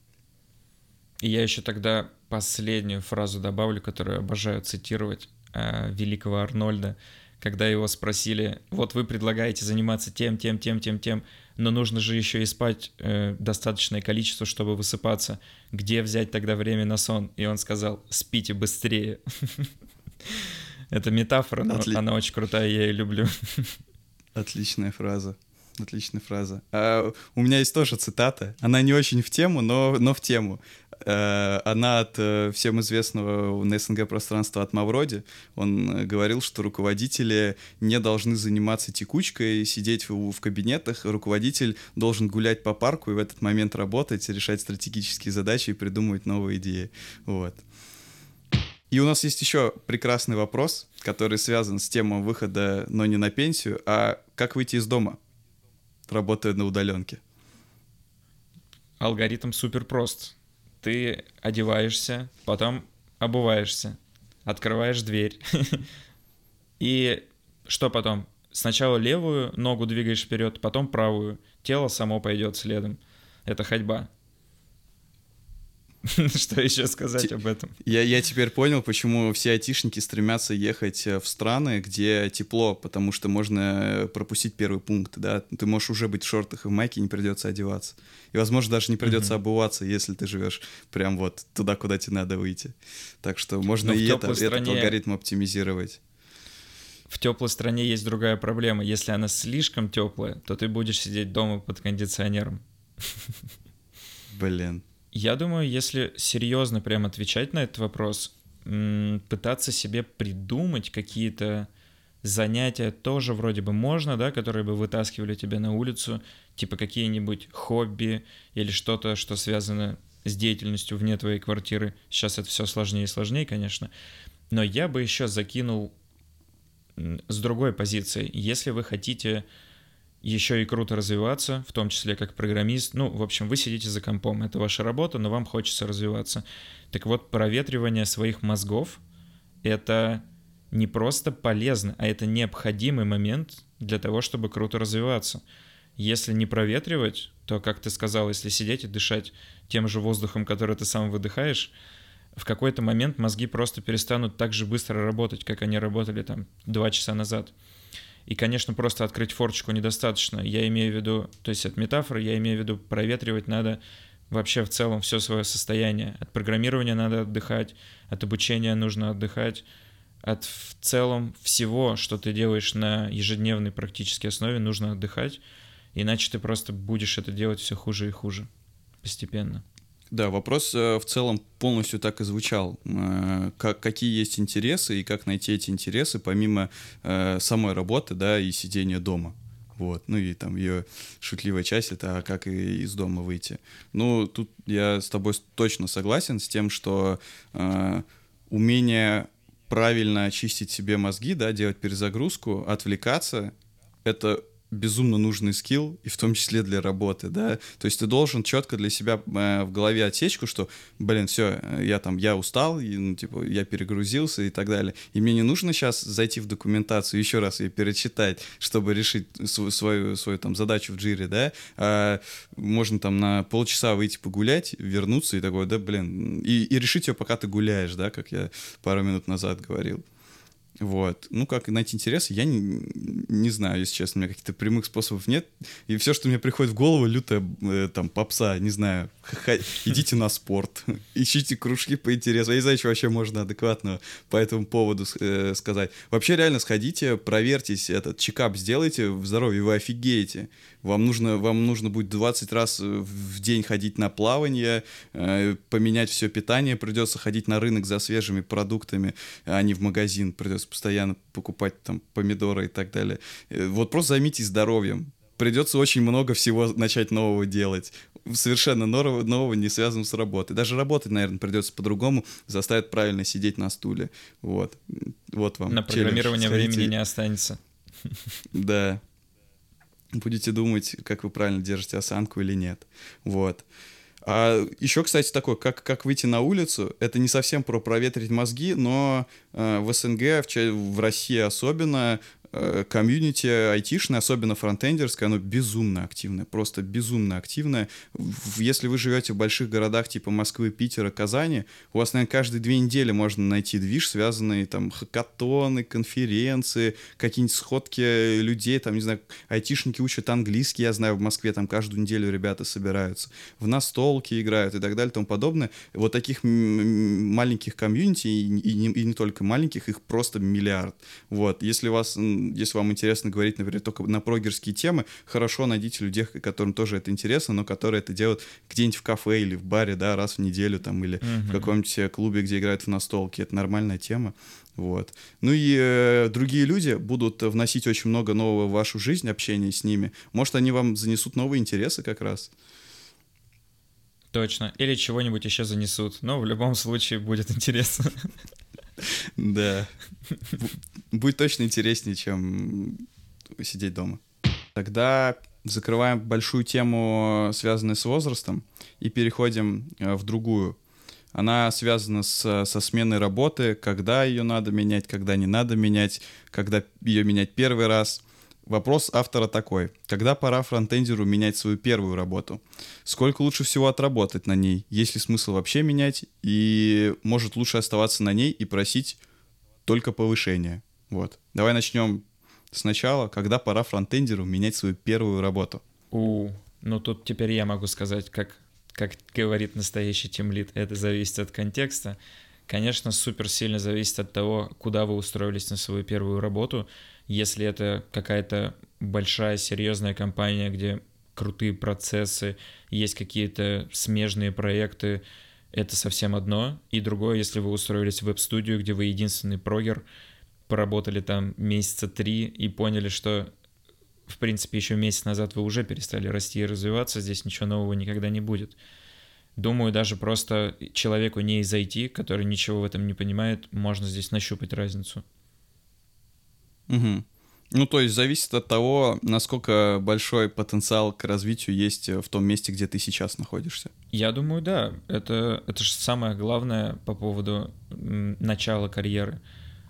И я еще тогда последнюю фразу добавлю, которую обожаю цитировать э, великого Арнольда, когда его спросили, вот вы предлагаете заниматься тем, тем, тем, тем, тем, но нужно же еще и спать э, достаточное количество, чтобы высыпаться. Где взять тогда время на сон? И он сказал, спите быстрее. [laughs] Это метафора, но она очень крутая, я ее люблю. [laughs] Отличная фраза. Отличная фраза. А, у меня есть тоже цитата. Она не очень в тему, но, но в тему. Э, она от э, всем известного на СНГ пространства от Мавроди. Он э, говорил, что руководители не должны заниматься текучкой, сидеть в, в кабинетах. Руководитель должен гулять по парку и в этот момент работать, решать стратегические задачи и придумывать новые идеи. Вот. И у нас есть еще прекрасный вопрос, который связан с темой выхода, но не на пенсию, а как выйти из дома, работая на удаленке. Алгоритм супер прост ты одеваешься, потом обуваешься, открываешь дверь. [laughs] И что потом? Сначала левую ногу двигаешь вперед, потом правую. Тело само пойдет следом. Это ходьба. [laughs] Что еще сказать об этом? Я, я теперь понял, почему все айтишники стремятся ехать э, в страны, где тепло, потому что можно э, пропустить первый пункт, да. Ты можешь уже быть в шортах и в майке, не придется одеваться. И, возможно, даже не придется обуваться, если ты живешь прям вот туда, куда тебе надо выйти. Так что можно и это, стране... этот алгоритм оптимизировать. В теплой стране есть другая проблема. Если она слишком теплая, то ты будешь сидеть дома под кондиционером. Блин. Я думаю, если серьезно прям отвечать на этот вопрос, пытаться себе придумать какие-то занятия тоже вроде бы можно, да, которые бы вытаскивали тебя на улицу, типа какие-нибудь хобби или что-то, что связано с деятельностью вне твоей квартиры. Сейчас это все сложнее и сложнее, конечно. Но я бы еще закинул с другой позиции. Если вы хотите еще и круто развиваться, в том числе как программист, ну, в общем, вы сидите за компом, это ваша работа, но вам хочется развиваться. Так вот, проветривание своих мозгов — это не просто полезно, а это необходимый момент для того, чтобы круто развиваться. Если не проветривать, то, как ты сказал, если сидеть и дышать тем же воздухом, который ты сам выдыхаешь, в какой-то момент мозги просто перестанут так же быстро работать, как они работали там два часа назад. И, конечно, просто открыть форчику недостаточно. Я имею в виду, то есть от метафоры, я имею в виду, проветривать надо вообще в целом все свое состояние. От программирования надо отдыхать, от обучения нужно отдыхать, от в целом всего, что ты делаешь на ежедневной практической основе, нужно отдыхать, иначе ты просто будешь это делать все хуже и хуже постепенно. Да, вопрос э, в целом полностью так и звучал. Э, как, какие есть интересы и как найти эти интересы помимо э, самой работы, да, и сидения дома. Вот, ну и там ее шутливая часть это а как и из дома выйти. Ну, тут я с тобой точно согласен с тем, что э, умение правильно очистить себе мозги, да, делать перезагрузку, отвлекаться, это безумно нужный скилл, и в том числе для работы, да, то есть ты должен четко для себя э, в голове отсечку, что, блин, все, я там, я устал, и, ну, типа, я перегрузился и так далее, и мне не нужно сейчас зайти в документацию, еще раз ее перечитать, чтобы решить свою, свою, свою там задачу в джире, да, а можно там на полчаса выйти погулять, вернуться и такой, да, блин, и, и решить ее, пока ты гуляешь, да, как я пару минут назад говорил. Вот. Ну, как найти интерес, я не, не знаю, если честно, у меня каких-то прямых способов нет. И все, что мне приходит в голову, лютая э, там попса, не знаю, идите на спорт, [laughs] ищите кружки по интересу. Я не знаю, что вообще можно адекватно по этому поводу э, сказать. Вообще реально сходите, проверьтесь, этот чекап сделайте в здоровье, вы офигеете. Вам нужно, вам нужно будет 20 раз в день ходить на плавание, э, поменять все питание, придется ходить на рынок за свежими продуктами, а не в магазин, придется постоянно покупать там помидоры и так далее. Э, вот просто займитесь здоровьем. Придется очень много всего начать нового делать совершенно нового, нового не связанного с работой. Даже работать, наверное, придется по-другому, заставит правильно сидеть на стуле. Вот. Вот вам. На программирование времени не останется. Да. Будете думать, как вы правильно держите осанку или нет. Вот. А еще, кстати, такое, как, как выйти на улицу, это не совсем про проветрить мозги, но э, в СНГ, в, в России особенно, комьюнити айтишное, особенно фронтендерское, оно безумно активное, просто безумно активное. Если вы живете в больших городах типа Москвы, Питера, Казани, у вас, наверное, каждые две недели можно найти движ, связанный там хакатоны, конференции, какие-нибудь сходки людей, там, не знаю, айтишники учат английский, я знаю, в Москве там каждую неделю ребята собираются, в настолки играют и так далее и тому подобное. Вот таких маленьких комьюнити, и, не, и не только маленьких, их просто миллиард. Вот, если у вас если вам интересно говорить, например, только на прогерские темы, хорошо найдите людей, которым тоже это интересно, но которые это делают где-нибудь в кафе или в баре, да, раз в неделю там, или uh-huh. в каком-нибудь клубе, где играют в настолки. Это нормальная тема. Вот. Ну и э, другие люди будут вносить очень много нового в вашу жизнь, общение с ними. Может, они вам занесут новые интересы как раз. Точно. Или чего-нибудь еще занесут. Но в любом случае будет интересно. Да. [laughs] Будет точно интереснее, чем сидеть дома. Тогда закрываем большую тему, связанную с возрастом, и переходим э, в другую. Она связана с, со сменой работы, когда ее надо менять, когда не надо менять, когда ее менять первый раз — Вопрос автора такой. Когда пора фронтендеру менять свою первую работу? Сколько лучше всего отработать на ней? Есть ли смысл вообще менять? И может лучше оставаться на ней и просить только повышения? Вот. Давай начнем сначала. Когда пора фронтендеру менять свою первую работу? У, ну тут теперь я могу сказать, как, как говорит настоящий тимлит, это зависит от контекста. Конечно, супер сильно зависит от того, куда вы устроились на свою первую работу — если это какая-то большая серьезная компания, где крутые процессы, есть какие-то смежные проекты, это совсем одно, и другое, если вы устроились в веб-студию, где вы единственный прогер, поработали там месяца три и поняли, что в принципе, еще месяц назад вы уже перестали расти и развиваться, здесь ничего нового никогда не будет. Думаю, даже просто человеку не из IT, который ничего в этом не понимает, можно здесь нащупать разницу. Угу. Ну, то есть зависит от того, насколько большой потенциал к развитию есть в том месте, где ты сейчас находишься. Я думаю, да. Это, это же самое главное по поводу начала карьеры.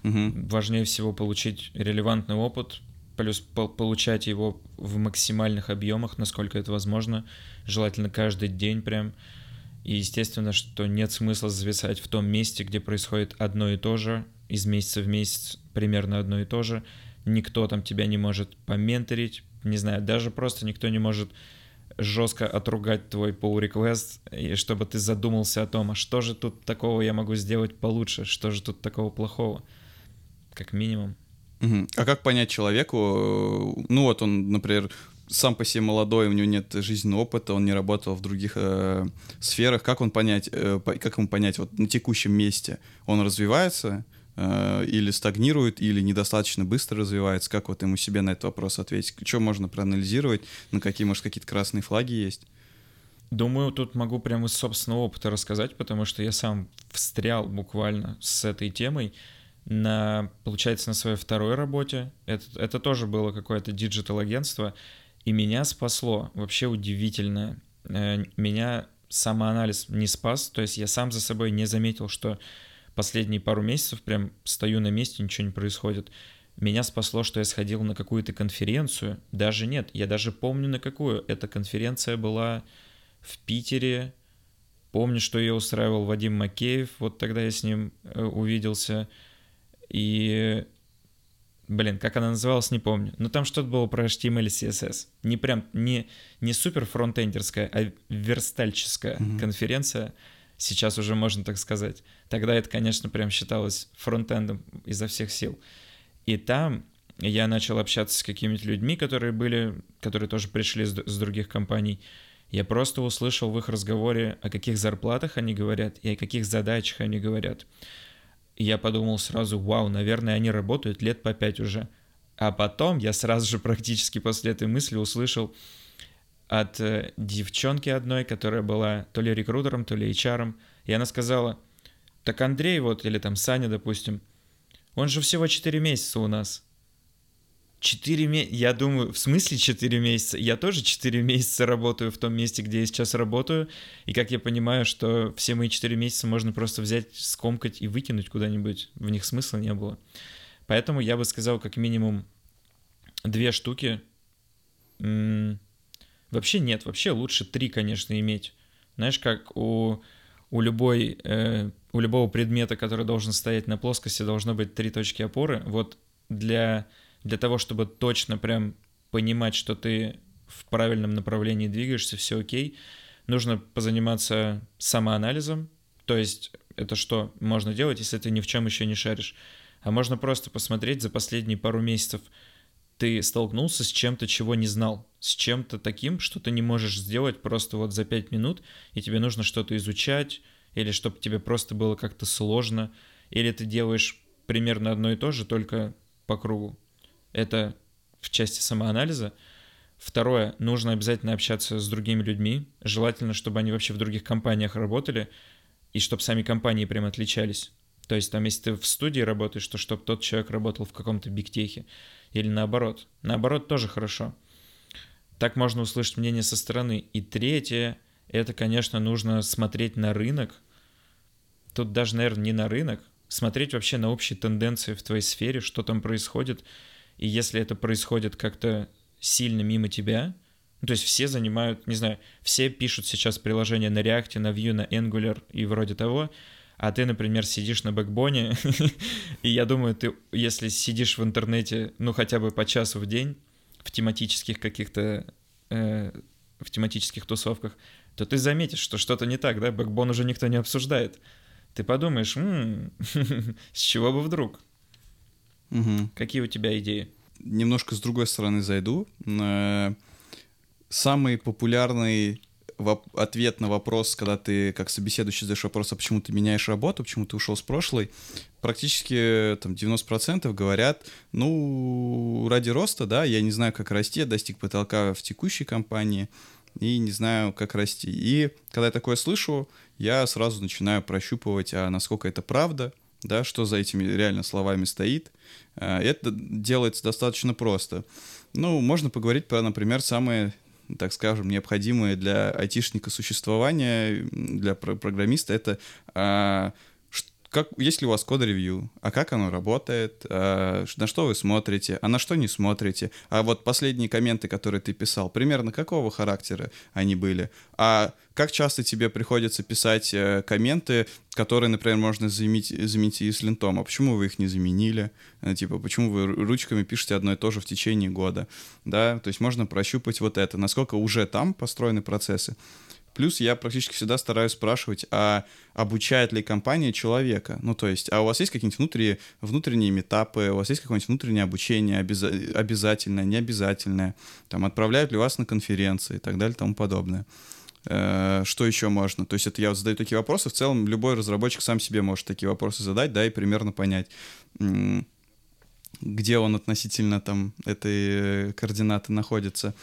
Угу. Важнее всего получить релевантный опыт, плюс по получать его в максимальных объемах, насколько это возможно, желательно каждый день прям. И естественно, что нет смысла зависать в том месте, где происходит одно и то же, из месяца в месяц примерно одно и то же. Никто там тебя не может поменторить, не знаю, даже просто никто не может жестко отругать твой pull request, чтобы ты задумался о том, а что же тут такого я могу сделать получше, что же тут такого плохого, как минимум. А как понять человеку, ну вот он, например, сам по себе молодой, у него нет жизненного опыта, он не работал в других э, сферах, как он понять, э, как ему понять, вот на текущем месте он развивается э, или стагнирует, или недостаточно быстро развивается, как вот ему себе на этот вопрос ответить, что можно проанализировать, на какие, может, какие-то красные флаги есть? Думаю, тут могу прямо из собственного опыта рассказать, потому что я сам встрял буквально с этой темой на, получается, на своей второй работе. Это, это тоже было какое-то digital-агентство, и меня спасло. Вообще удивительно. Э, меня самоанализ не спас, то есть я сам за собой не заметил, что последние пару месяцев прям стою на месте, ничего не происходит. Меня спасло, что я сходил на какую-то конференцию. Даже нет, я даже помню на какую. Эта конференция была в Питере. Помню, что ее устраивал Вадим Макеев. Вот тогда я с ним э, увиделся. И, блин, как она называлась, не помню. Но там что-то было про HTML и CSS. Не прям, не, не супер фронтендерская, а верстальческая mm-hmm. конференция. Сейчас уже можно так сказать. Тогда это, конечно, прям считалось фронтендом изо всех сил. И там я начал общаться с какими-то людьми, которые были, которые тоже пришли с, с других компаний. Я просто услышал в их разговоре, о каких зарплатах они говорят и о каких задачах они говорят. И я подумал сразу, вау, наверное, они работают лет по пять уже. А потом я сразу же практически после этой мысли услышал от э, девчонки одной, которая была то ли рекрутером, то ли HR, и она сказала, так Андрей вот, или там Саня, допустим, он же всего 4 месяца у нас. 4 месяца, я думаю, в смысле 4 месяца? Я тоже 4 месяца работаю в том месте, где я сейчас работаю, и как я понимаю, что все мои 4 месяца можно просто взять, скомкать и выкинуть куда-нибудь, в них смысла не было. Поэтому я бы сказал, как минимум, две штуки. М-м- вообще нет, вообще лучше три, конечно, иметь. Знаешь, как у, у, любой, э, у любого предмета, который должен стоять на плоскости, должно быть три точки опоры. Вот для для того, чтобы точно прям понимать, что ты в правильном направлении двигаешься, все окей, нужно позаниматься самоанализом, то есть это что можно делать, если ты ни в чем еще не шаришь, а можно просто посмотреть за последние пару месяцев, ты столкнулся с чем-то, чего не знал, с чем-то таким, что ты не можешь сделать просто вот за пять минут, и тебе нужно что-то изучать, или чтобы тебе просто было как-то сложно, или ты делаешь примерно одно и то же, только по кругу. Это в части самоанализа. Второе, нужно обязательно общаться с другими людьми. Желательно, чтобы они вообще в других компаниях работали, и чтобы сами компании прям отличались. То есть там, если ты в студии работаешь, то чтобы тот человек работал в каком-то бигтехе. Или наоборот. Наоборот тоже хорошо. Так можно услышать мнение со стороны. И третье, это, конечно, нужно смотреть на рынок. Тут даже, наверное, не на рынок. Смотреть вообще на общие тенденции в твоей сфере, что там происходит – и если это происходит как-то сильно мимо тебя, ну, то есть все занимают, не знаю, все пишут сейчас приложения на React, на Vue, на Angular и вроде того, а ты, например, сидишь на бэкбоне, [laughs] и я думаю, ты, если сидишь в интернете, ну, хотя бы по часу в день, в тематических каких-то, э, в тематических тусовках, то ты заметишь, что что-то не так, да, бэкбон уже никто не обсуждает. Ты подумаешь, м-м, [laughs] с чего бы вдруг? Угу. Какие у тебя идеи? Немножко с другой стороны зайду. Э, самый популярный ответ на вопрос, когда ты как собеседующий задаешь вопрос, а почему ты меняешь работу, почему ты ушел с прошлой, практически там 90% говорят, ну, ради роста, да, я не знаю, как расти, я достиг потолка в текущей компании, и не знаю, как расти. И когда я такое слышу, я сразу начинаю прощупывать, а насколько это правда, да, что за этими реально словами стоит. А, это делается достаточно просто. Ну, можно поговорить про, например, самые так скажем, необходимые для айтишника существования, для программиста, это а, как, есть ли у вас код-ревью, а как оно работает, а, на что вы смотрите, а на что не смотрите, а вот последние комменты, которые ты писал, примерно какого характера они были, а как часто тебе приходится писать э, комменты, которые, например, можно заменить, заменить и с лентом, а почему вы их не заменили, э, типа, почему вы ручками пишете одно и то же в течение года, да, то есть можно прощупать вот это, насколько уже там построены процессы, Плюс я практически всегда стараюсь спрашивать, а обучает ли компания человека? Ну, то есть, а у вас есть какие-нибудь внутренние, внутренние метапы, у вас есть какое-нибудь внутреннее обучение обяза- обязательное, необязательное? Там, отправляют ли вас на конференции и так далее и тому подобное? Э, что еще можно? То есть это я вот задаю такие вопросы. В целом любой разработчик сам себе может такие вопросы задать, да, и примерно понять, где он относительно там этой координаты находится.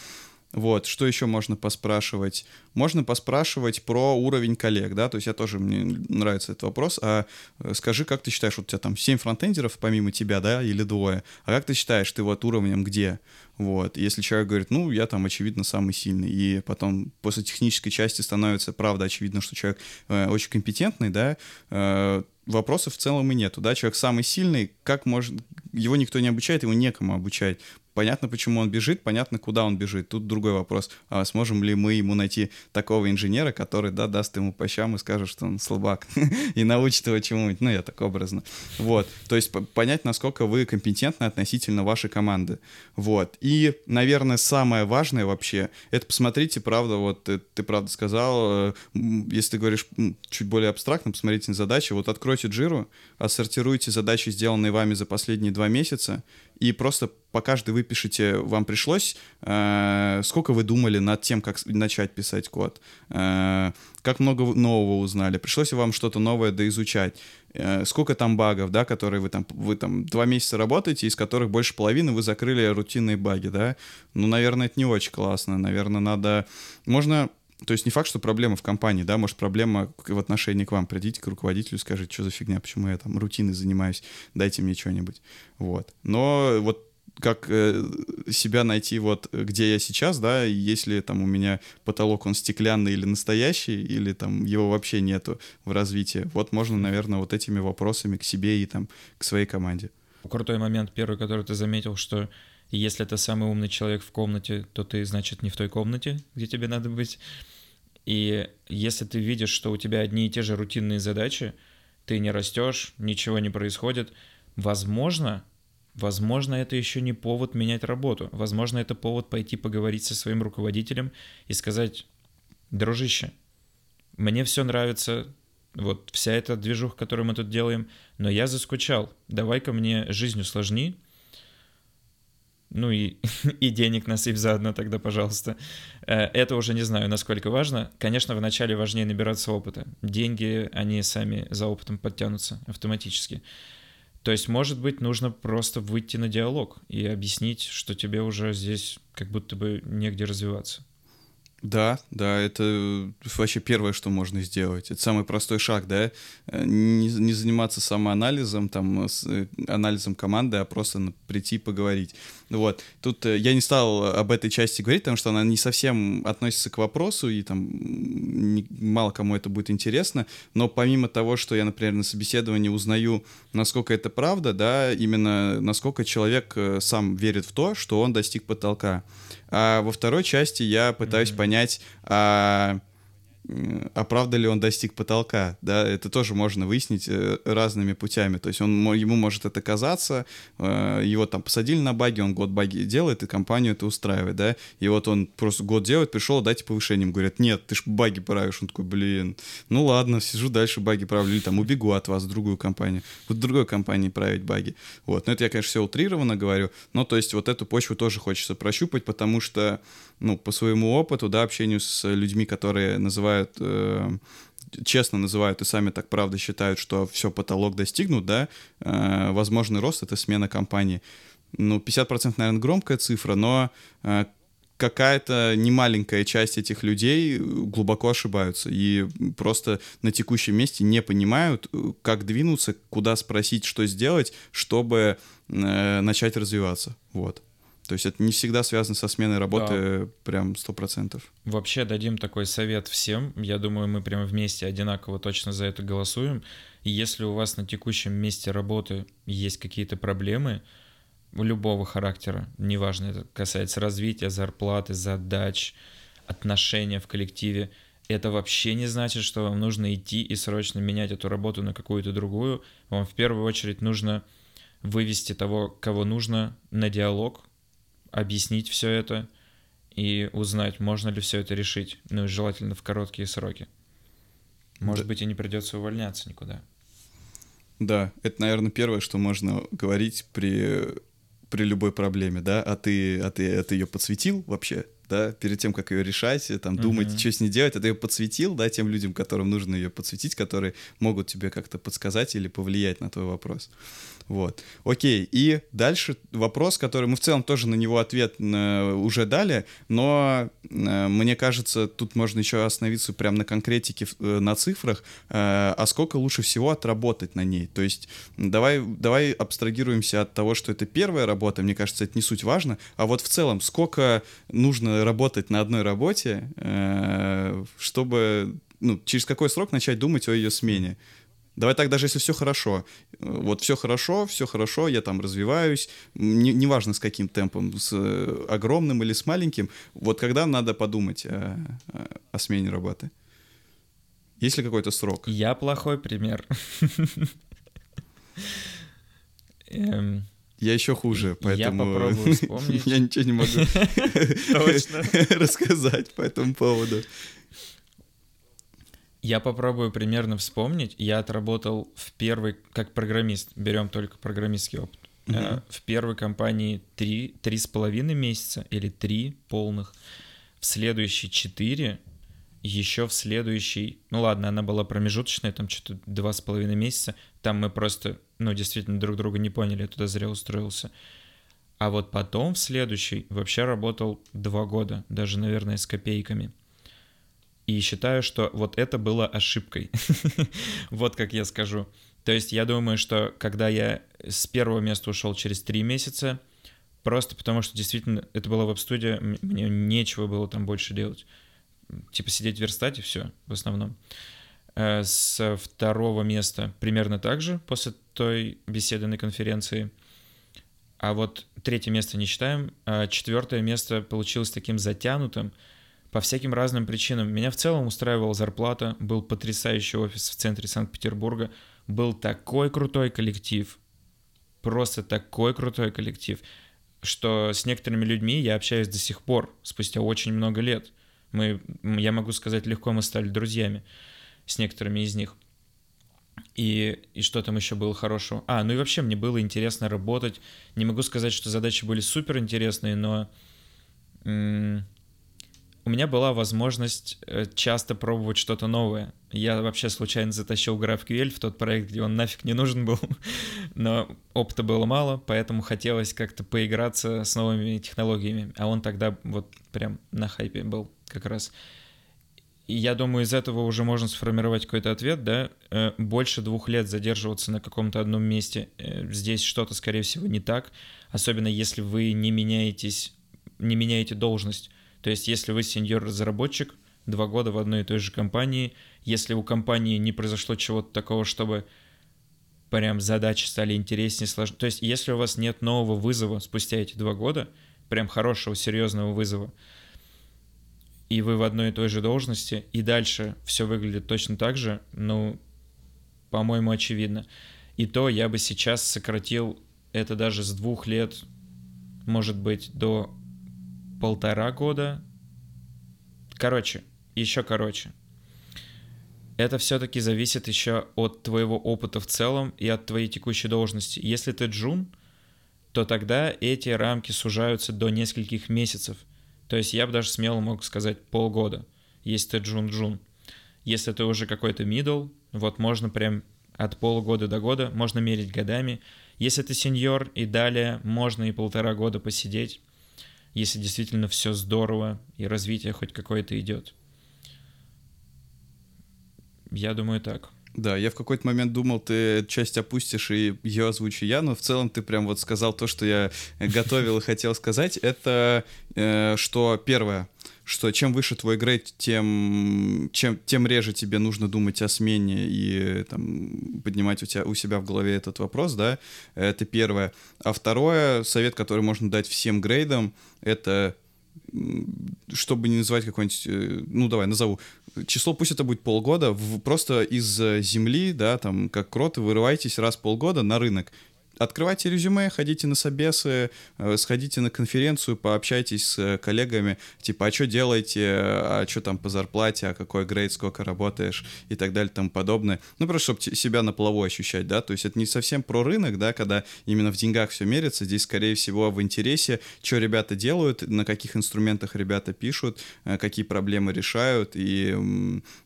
Вот, что еще можно поспрашивать? Можно поспрашивать про уровень коллег, да, то есть я тоже, мне нравится этот вопрос, а э, скажи, как ты считаешь, вот у тебя там 7 фронтендеров помимо тебя, да, или двое, а как ты считаешь, ты вот уровнем где? Вот, если человек говорит, ну, я там, очевидно, самый сильный, и потом после технической части становится, правда, очевидно, что человек э, очень компетентный, да, э, вопросов в целом и нету, да, человек самый сильный, как может, его никто не обучает, его некому обучать, Понятно, почему он бежит, понятно, куда он бежит. Тут другой вопрос. А сможем ли мы ему найти такого инженера, который, да, даст ему по щам и скажет, что он слабак, [laughs] и научит его чему-нибудь. Ну, я так образно. Вот. То есть понять, насколько вы компетентны относительно вашей команды. Вот. И, наверное, самое важное вообще, это посмотрите, правда, вот ты, ты правда сказал, э, если ты говоришь чуть более абстрактно, посмотрите на задачи, вот откройте джиру, отсортируйте задачи, сделанные вами за последние два месяца, и просто по каждой выпишите, вам пришлось, э, сколько вы думали над тем, как начать писать код, э, как много нового узнали, пришлось вам что-то новое доизучать, э, сколько там багов, да, которые вы там, вы там два месяца работаете, из которых больше половины вы закрыли рутинные баги, да, ну, наверное, это не очень классно, наверное, надо, можно то есть не факт, что проблема в компании, да, может проблема в отношении к вам. Придите к руководителю, скажите, что за фигня, почему я там рутиной занимаюсь, дайте мне что-нибудь. Вот. Но вот как э, себя найти вот где я сейчас, да, если там у меня потолок он стеклянный или настоящий, или там его вообще нету в развитии, вот можно, наверное, вот этими вопросами к себе и там к своей команде. Крутой момент первый, который ты заметил, что если ты самый умный человек в комнате, то ты, значит, не в той комнате, где тебе надо быть. И если ты видишь, что у тебя одни и те же рутинные задачи, ты не растешь, ничего не происходит, возможно, возможно, это еще не повод менять работу. Возможно, это повод пойти поговорить со своим руководителем и сказать, дружище, мне все нравится, вот вся эта движуха, которую мы тут делаем, но я заскучал, давай-ка мне жизнь усложни, ну и, [laughs] и денег насыпь заодно тогда, пожалуйста. Э, это уже не знаю, насколько важно. Конечно, вначале важнее набираться опыта. Деньги, они сами за опытом подтянутся автоматически. То есть, может быть, нужно просто выйти на диалог и объяснить, что тебе уже здесь как будто бы негде развиваться. Да, да, это вообще первое, что можно сделать. Это самый простой шаг, да, э, не, не заниматься самоанализом, там, с, э, анализом команды, а просто прийти поговорить. Вот. Тут э, я не стал об этой части говорить, потому что она не совсем относится к вопросу, и там не, мало кому это будет интересно, но помимо того, что я, например, на собеседовании узнаю, насколько это правда, да, именно насколько человек сам верит в то, что он достиг потолка. А во второй части я пытаюсь mm-hmm. понять, а а правда ли он достиг потолка, да, это тоже можно выяснить э, разными путями, то есть он, ему может это казаться, э, его там посадили на баги, он год баги делает, и компанию это устраивает, да, и вот он просто год делает, пришел, дайте повышение, ему говорят, нет, ты ж баги правишь, он такой, блин, ну ладно, сижу дальше баги правлю, или там убегу от вас в другую компанию, в другой компании править баги, вот, но это я, конечно, все утрированно говорю, но то есть вот эту почву тоже хочется прощупать, потому что ну, по своему опыту, да, общению с людьми, которые называют э, честно называют и сами так правда считают, что все, потолок достигнут, да, э, возможный рост — это смена компании. Ну, 50%, наверное, громкая цифра, но э, какая-то немаленькая часть этих людей глубоко ошибаются и просто на текущем месте не понимают, как двинуться, куда спросить, что сделать, чтобы э, начать развиваться. Вот. То есть это не всегда связано со сменой работы да. прям сто процентов. Вообще дадим такой совет всем. Я думаю, мы прямо вместе одинаково точно за это голосуем. И если у вас на текущем месте работы есть какие-то проблемы, любого характера, неважно, это касается развития, зарплаты, задач, отношения в коллективе, это вообще не значит, что вам нужно идти и срочно менять эту работу на какую-то другую. Вам в первую очередь нужно вывести того, кого нужно, на диалог, объяснить все это и узнать, можно ли все это решить, ну и желательно в короткие сроки. Может да. быть, и не придется увольняться никуда. Да, это, наверное, первое, что можно говорить при, при любой проблеме, да, а ты, а ты, а ты ее подсветил вообще, да, перед тем, как ее решать, там, думать, uh-huh. что с ней делать, а ты ее подсветил, да, тем людям, которым нужно ее подсветить, которые могут тебе как-то подсказать или повлиять на твой вопрос. Вот. Окей. И дальше вопрос, который мы в целом тоже на него ответ э, уже дали, но э, мне кажется, тут можно еще остановиться прямо на конкретике, э, на цифрах, а сколько лучше всего отработать на ней. То есть давай, давай абстрагируемся от того, что это первая работа, мне кажется, это не суть важно, а вот в целом, сколько нужно работать на одной работе, чтобы ну, через какой срок начать думать о ее смене. Давай так, даже если все хорошо. Вот все хорошо, все хорошо, я там развиваюсь, не, неважно с каким темпом, с э, огромным или с маленьким, вот когда надо подумать о, о смене работы? Есть ли какой-то срок? Я плохой пример. Эм, я еще хуже, поэтому... Я попробую вспомнить. [laughs] Я ничего не могу [laughs] [laughs] рассказать по этому поводу. Я попробую примерно вспомнить. Я отработал в первой, как программист, берем только программистский опыт. Uh-huh. В первой компании три, три с половиной месяца или три полных. В следующей четыре, еще в следующий, ну ладно, она была промежуточная, там что-то два с половиной месяца. Там мы просто, ну действительно друг друга не поняли, я туда зря устроился. А вот потом в следующий вообще работал два года, даже, наверное, с копейками. И считаю, что вот это было ошибкой. [laughs] вот как я скажу. То есть я думаю, что когда я с первого места ушел через три месяца, просто потому что действительно это была веб-студия, мне нечего было там больше делать. Типа сидеть верстать и все в основном. Э, с второго места примерно так же после той беседы на конференции. А вот третье место не считаем. А четвертое место получилось таким затянутым, по всяким разным причинам. Меня в целом устраивала зарплата, был потрясающий офис в центре Санкт-Петербурга, был такой крутой коллектив, просто такой крутой коллектив, что с некоторыми людьми я общаюсь до сих пор, спустя очень много лет. Мы, я могу сказать, легко мы стали друзьями с некоторыми из них. И, и что там еще было хорошего? А, ну и вообще мне было интересно работать. Не могу сказать, что задачи были супер интересные, но у меня была возможность э, часто пробовать что-то новое. Я вообще случайно затащил GraphQL в тот проект, где он нафиг не нужен был, [laughs] но опыта было мало, поэтому хотелось как-то поиграться с новыми технологиями, а он тогда вот прям на хайпе был как раз. И я думаю, из этого уже можно сформировать какой-то ответ, да, э, больше двух лет задерживаться на каком-то одном месте, э, здесь что-то, скорее всего, не так, особенно если вы не меняетесь, не меняете должность, то есть, если вы сеньор-разработчик, два года в одной и той же компании, если у компании не произошло чего-то такого, чтобы прям задачи стали интереснее, сложнее. То есть, если у вас нет нового вызова спустя эти два года, прям хорошего, серьезного вызова, и вы в одной и той же должности, и дальше все выглядит точно так же, ну, по-моему, очевидно. И то я бы сейчас сократил это даже с двух лет, может быть, до полтора года. Короче, еще короче. Это все-таки зависит еще от твоего опыта в целом и от твоей текущей должности. Если ты джун, то тогда эти рамки сужаются до нескольких месяцев. То есть я бы даже смело мог сказать полгода, если ты джун-джун. Если ты уже какой-то middle, вот можно прям от полугода до года, можно мерить годами. Если ты сеньор и далее, можно и полтора года посидеть, если действительно все здорово и развитие хоть какое-то идет. Я думаю так. Да, я в какой-то момент думал, ты часть опустишь и ее озвучу я, но в целом ты прям вот сказал то, что я готовил и хотел сказать. Это э, что первое, что чем выше твой грейд, тем, чем, тем реже тебе нужно думать о смене и там, поднимать у, тебя, у себя в голове этот вопрос, да, это первое. А второе, совет, который можно дать всем грейдам, это чтобы не называть какой-нибудь, э, ну давай, назову, число пусть это будет полгода, в, просто из э, земли, да, там, как кроты, вырывайтесь раз в полгода на рынок открывайте резюме, ходите на собесы, э, сходите на конференцию, пообщайтесь с э, коллегами, типа, а что делаете, а что там по зарплате, а какой грейд, сколько работаешь? и так далее, тому подобное. Ну, просто чтобы себя на плаву ощущать, да, то есть это не совсем про рынок, да, когда именно в деньгах все мерится, здесь, скорее всего, в интересе, что ребята делают, на каких инструментах ребята пишут, э, какие проблемы решают, и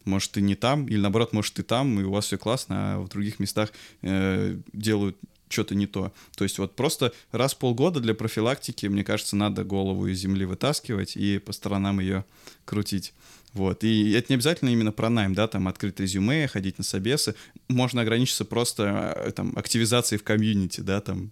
может ты не там, или наоборот, может ты там, и у вас все классно, а в других местах э, делают что-то не то. То есть вот просто раз в полгода для профилактики, мне кажется, надо голову из земли вытаскивать и по сторонам ее крутить. Вот. И это не обязательно именно про найм, да, там открыть резюме, ходить на собесы. Можно ограничиться просто э, там активизацией в комьюнити, да, там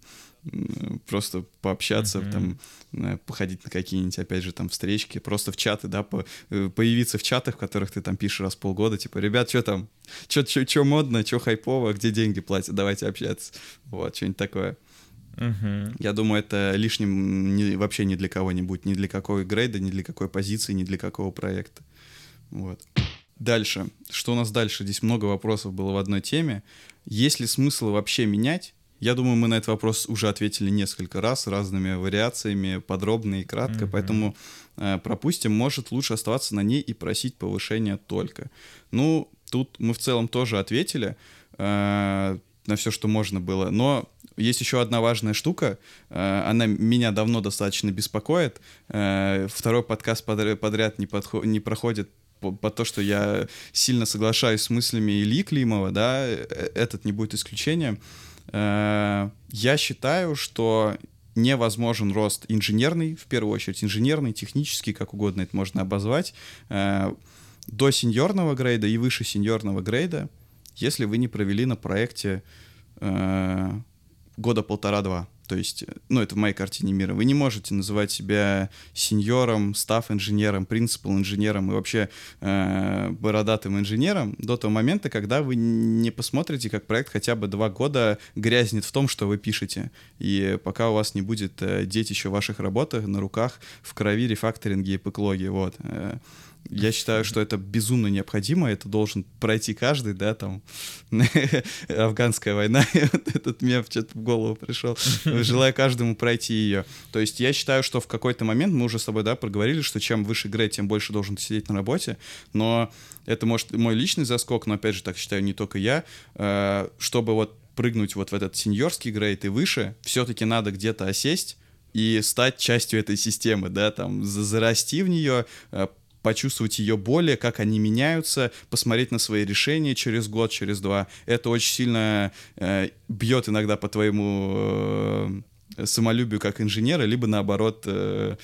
просто пообщаться, mm-hmm. там, э, походить на какие-нибудь, опять же, там, встречки, просто в чаты, да, по, э, появиться в чатах, в которых ты там пишешь раз в полгода, типа, ребят, что там, что модно, что хайпово, где деньги платят, давайте общаться. Вот, что-нибудь такое. Uh-huh. Я думаю, это лишним не, вообще ни для кого-нибудь, ни для какой грейда, ни для какой позиции, ни для какого проекта. Вот. Дальше. Что у нас дальше? Здесь много вопросов было в одной теме. Есть ли смысл вообще менять я думаю, мы на этот вопрос уже ответили несколько раз разными вариациями, подробно и кратко, mm-hmm. поэтому э, пропустим. Может лучше оставаться на ней и просить повышения только. Ну, тут мы в целом тоже ответили э, на все, что можно было, но есть еще одна важная штука, э, она меня давно достаточно беспокоит. Э, второй подкаст подряд, не, подход, не проходит по, по то, что я сильно соглашаюсь с мыслями Ильи Климова, да, э, этот не будет исключением. Э, я считаю, что невозможен рост инженерный, в первую очередь инженерный, технический, как угодно это можно обозвать, э, до сеньорного грейда и выше сеньорного грейда, если вы не провели на проекте э, года полтора-два. То есть, ну, это в моей картине мира. Вы не можете называть себя сеньором, став-инженером, принципал-инженером и вообще э, бородатым инженером до того момента, когда вы не посмотрите, как проект хотя бы два года грязнет в том, что вы пишете. И пока у вас не будет э, детища ваших работах на руках в крови, рефакторинге и пэклоге. Вот. Э, я считаю, что это безумно необходимо, это должен пройти каждый, да, там, [laughs] афганская война, [laughs] этот мем что-то в голову пришел, желаю каждому пройти ее. То есть я считаю, что в какой-то момент, мы уже с тобой, да, проговорили, что чем выше грейд, тем больше должен сидеть на работе, но это, может, мой личный заскок, но, опять же, так считаю не только я, э, чтобы вот прыгнуть вот в этот сеньорский грейд и выше, все-таки надо где-то осесть, и стать частью этой системы, да, там, зарасти в нее, э, почувствовать ее боли, как они меняются, посмотреть на свои решения через год, через два. Это очень сильно э, бьет иногда по твоему э, самолюбию как инженера, либо наоборот э,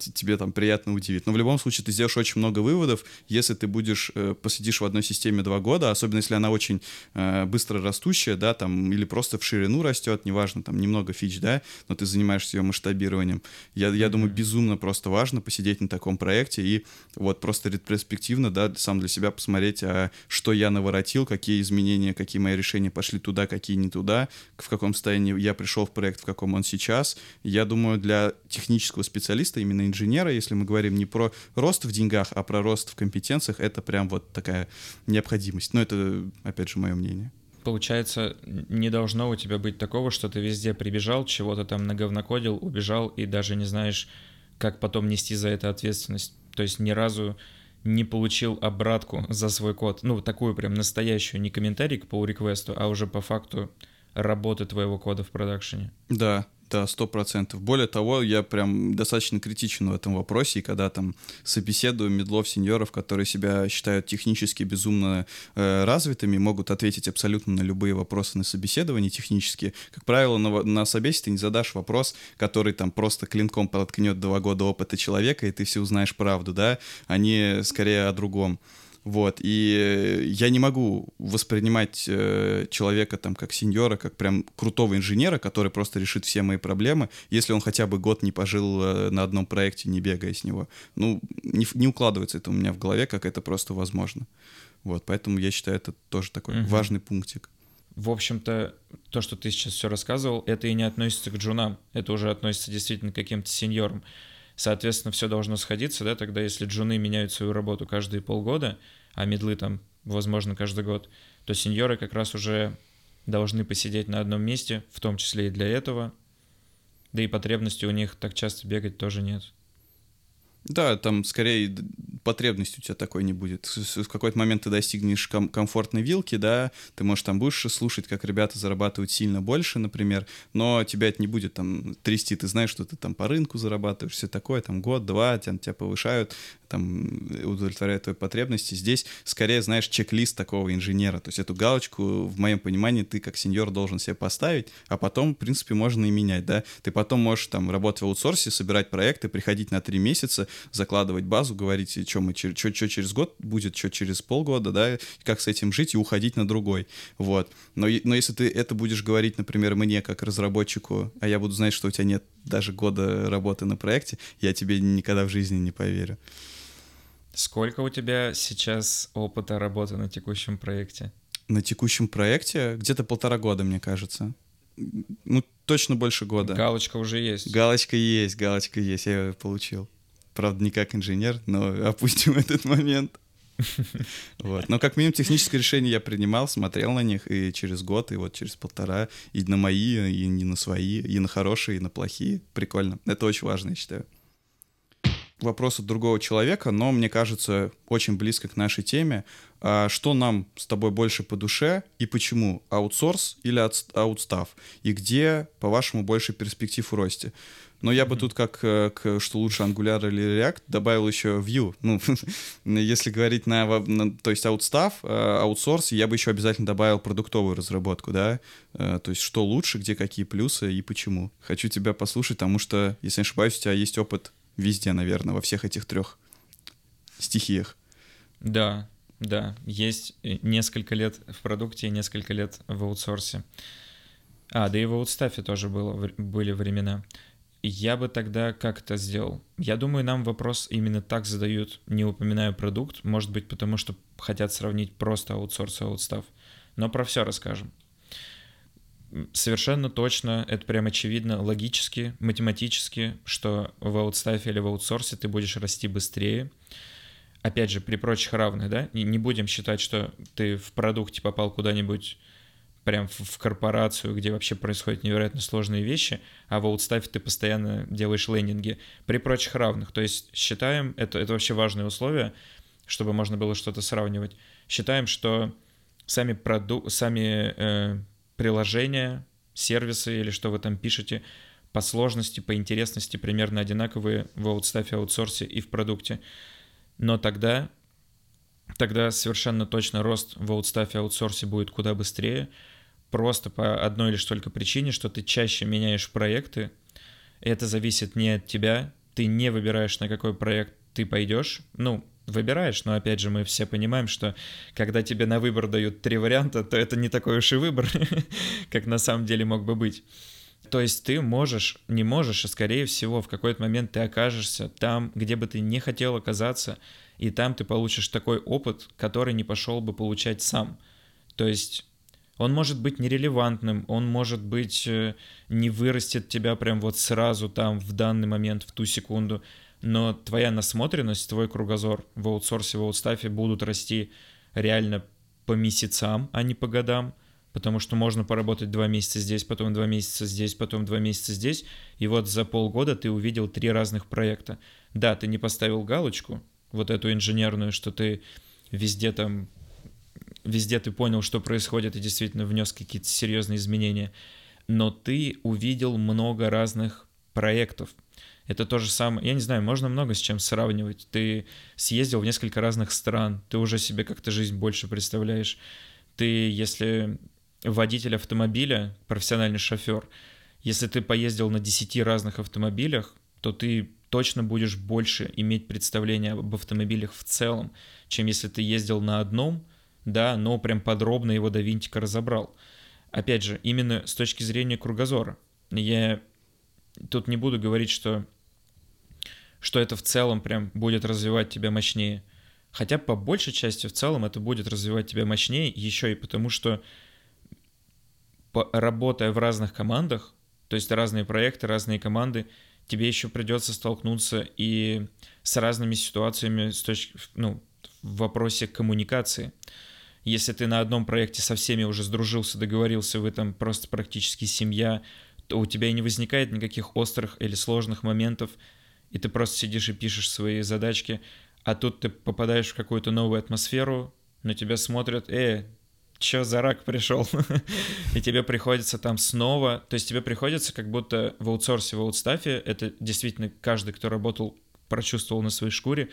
тебе там приятно удивит. Но в любом случае ты сделаешь очень много выводов, если ты будешь, э, посидишь в одной системе два года, особенно если она очень э, быстро растущая, да, там, или просто в ширину растет, неважно, там, немного фич, да, но ты занимаешься ее масштабированием. Я, я думаю, безумно просто важно посидеть на таком проекте и вот просто ретроспективно, да, сам для себя посмотреть, а что я наворотил, какие изменения, какие мои решения пошли туда, какие не туда, в каком состоянии я пришел в проект, в каком он сейчас. Я думаю, для технического специалиста именно инженера, если мы говорим не про рост в деньгах, а про рост в компетенциях, это прям вот такая необходимость. Но это, опять же, мое мнение. Получается, не должно у тебя быть такого, что ты везде прибежал, чего-то там наговнокодил, убежал и даже не знаешь, как потом нести за это ответственность. То есть ни разу не получил обратку за свой код. Ну, такую прям настоящую, не комментарий к pull реквесту а уже по факту работы твоего кода в продакшене. Да, Да, сто процентов. Более того, я прям достаточно критичен в этом вопросе, и когда там собеседую медлов, сеньоров, которые себя считают технически безумно э, развитыми, могут ответить абсолютно на любые вопросы на собеседовании технические. Как правило, на, на собесе ты не задашь вопрос, который там просто клинком проткнет два года опыта человека, и ты все узнаешь правду, да, они скорее о другом. Вот, и я не могу воспринимать э, человека там как сеньора, как прям крутого инженера, который просто решит все мои проблемы, если он хотя бы год не пожил э, на одном проекте, не бегая с него. Ну, не, не укладывается это у меня в голове, как это просто возможно. Вот, поэтому я считаю, это тоже такой угу. важный пунктик. В общем-то, то, что ты сейчас все рассказывал, это и не относится к джунам, это уже относится действительно к каким-то сеньорам. Соответственно, все должно сходиться, да, тогда если джуны меняют свою работу каждые полгода, а медлы там, возможно, каждый год, то сеньоры как раз уже должны посидеть на одном месте, в том числе и для этого. Да и потребности у них так часто бегать тоже нет. Да, там скорее потребности у тебя такой не будет. В какой-то момент ты достигнешь ком- комфортной вилки, да, ты, можешь там будешь слушать, как ребята зарабатывают сильно больше, например, но тебя это не будет там трясти, ты знаешь, что ты там по рынку зарабатываешь, все такое, там год-два, тебя, тебя повышают, там удовлетворяют твои потребности. Здесь скорее, знаешь, чек-лист такого инженера, то есть эту галочку, в моем понимании, ты как сеньор должен себе поставить, а потом, в принципе, можно и менять, да, ты потом можешь там работать в аутсорсе, собирать проекты, приходить на три месяца, закладывать базу, говорить, что мы что, что через год будет, что через полгода, да, как с этим жить и уходить на другой. Вот. Но, но если ты это будешь говорить, например, мне как разработчику, а я буду знать, что у тебя нет даже года работы на проекте, я тебе никогда в жизни не поверю. Сколько у тебя сейчас опыта работы на текущем проекте? На текущем проекте где-то полтора года, мне кажется. Ну, точно больше года. Галочка уже есть. Галочка есть, галочка есть, я ее получил. Правда, не как инженер, но [laughs] опустим этот момент. Вот. Но как минимум техническое решение я принимал, смотрел на них и через год, и вот через полтора, и на мои, и не на свои, и на хорошие, и на плохие. Прикольно. Это очень важно, я считаю. Вопрос от другого человека, но мне кажется очень близко к нашей теме. А что нам с тобой больше по душе и почему? Аутсорс или аутстав? И где, по-вашему, больше перспектив в росте? Но я бы тут как, э, к, что лучше Angular или React, добавил еще Vue. [laughs] Ну, если говорить на, на, то есть аутстав, э, аутсорс, я бы еще обязательно добавил продуктовую разработку, да, э, то есть что лучше, где какие плюсы и почему. Хочу тебя послушать, потому что, если не ошибаюсь, у тебя есть опыт везде, наверное, во всех этих трех стихиях. Да, да, есть несколько лет в продукте и несколько лет в аутсорсе. А, да и в аутстафе тоже было, были времена. Я бы тогда как это сделал? Я думаю, нам вопрос именно так задают, не упоминая продукт, может быть, потому что хотят сравнить просто аутсорс и аутстав. Но про все расскажем. Совершенно точно, это прям очевидно, логически, математически, что в аутстафе или в аутсорсе ты будешь расти быстрее. Опять же, при прочих равных, да? И не будем считать, что ты в продукте попал куда-нибудь прям в, корпорацию, где вообще происходят невероятно сложные вещи, а в аутстафе ты постоянно делаешь лендинги при прочих равных. То есть считаем, это, это вообще важное условие, чтобы можно было что-то сравнивать. Считаем, что сами, проду... сами э, приложения, сервисы или что вы там пишете, по сложности, по интересности примерно одинаковые в аутстафе, аутсорсе и в продукте. Но тогда, тогда совершенно точно рост в аутстафе, аутсорсе будет куда быстрее, просто по одной лишь только причине, что ты чаще меняешь проекты. Это зависит не от тебя, ты не выбираешь, на какой проект ты пойдешь. Ну, выбираешь, но опять же мы все понимаем, что когда тебе на выбор дают три варианта, то это не такой уж и выбор, [laughs] как на самом деле мог бы быть. То есть ты можешь, не можешь, а скорее всего в какой-то момент ты окажешься там, где бы ты не хотел оказаться, и там ты получишь такой опыт, который не пошел бы получать сам. То есть он может быть нерелевантным, он может быть э, не вырастет тебя прям вот сразу там в данный момент, в ту секунду, но твоя насмотренность, твой кругозор в аутсорсе, в аутстафе будут расти реально по месяцам, а не по годам, потому что можно поработать два месяца здесь, потом два месяца здесь, потом два месяца здесь, и вот за полгода ты увидел три разных проекта. Да, ты не поставил галочку, вот эту инженерную, что ты везде там везде ты понял, что происходит, и действительно внес какие-то серьезные изменения. но ты увидел много разных проектов. Это то же самое, я не знаю, можно много с чем сравнивать. Ты съездил в несколько разных стран, ты уже себе как-то жизнь больше представляешь. Ты, если водитель автомобиля, профессиональный шофер, если ты поездил на 10 разных автомобилях, то ты точно будешь больше иметь представление об автомобилях в целом, чем если ты ездил на одном, да, но прям подробно его до винтика разобрал. Опять же, именно с точки зрения кругозора. Я тут не буду говорить, что, что это в целом прям будет развивать тебя мощнее. Хотя по большей части в целом это будет развивать тебя мощнее еще и потому, что работая в разных командах, то есть разные проекты, разные команды, тебе еще придется столкнуться и с разными ситуациями с точки, ну, в вопросе коммуникации. Если ты на одном проекте со всеми уже сдружился, договорился, вы там просто практически семья, то у тебя и не возникает никаких острых или сложных моментов, и ты просто сидишь и пишешь свои задачки, а тут ты попадаешь в какую-то новую атмосферу, на тебя смотрят, э, чё за рак пришел? [laughs] и тебе приходится там снова, то есть тебе приходится как будто в аутсорсе, в аутстафе, это действительно каждый, кто работал, прочувствовал на своей шкуре,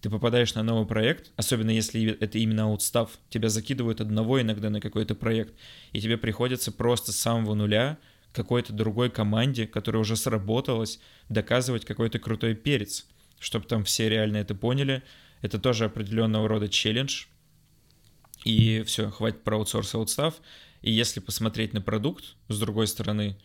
ты попадаешь на новый проект, особенно если это именно аутстав, тебя закидывают одного иногда на какой-то проект, и тебе приходится просто с самого нуля какой-то другой команде, которая уже сработалась, доказывать какой-то крутой перец, чтобы там все реально это поняли. Это тоже определенного рода челлендж, и все, хватит про аутсорс аутстав. И если посмотреть на продукт с другой стороны,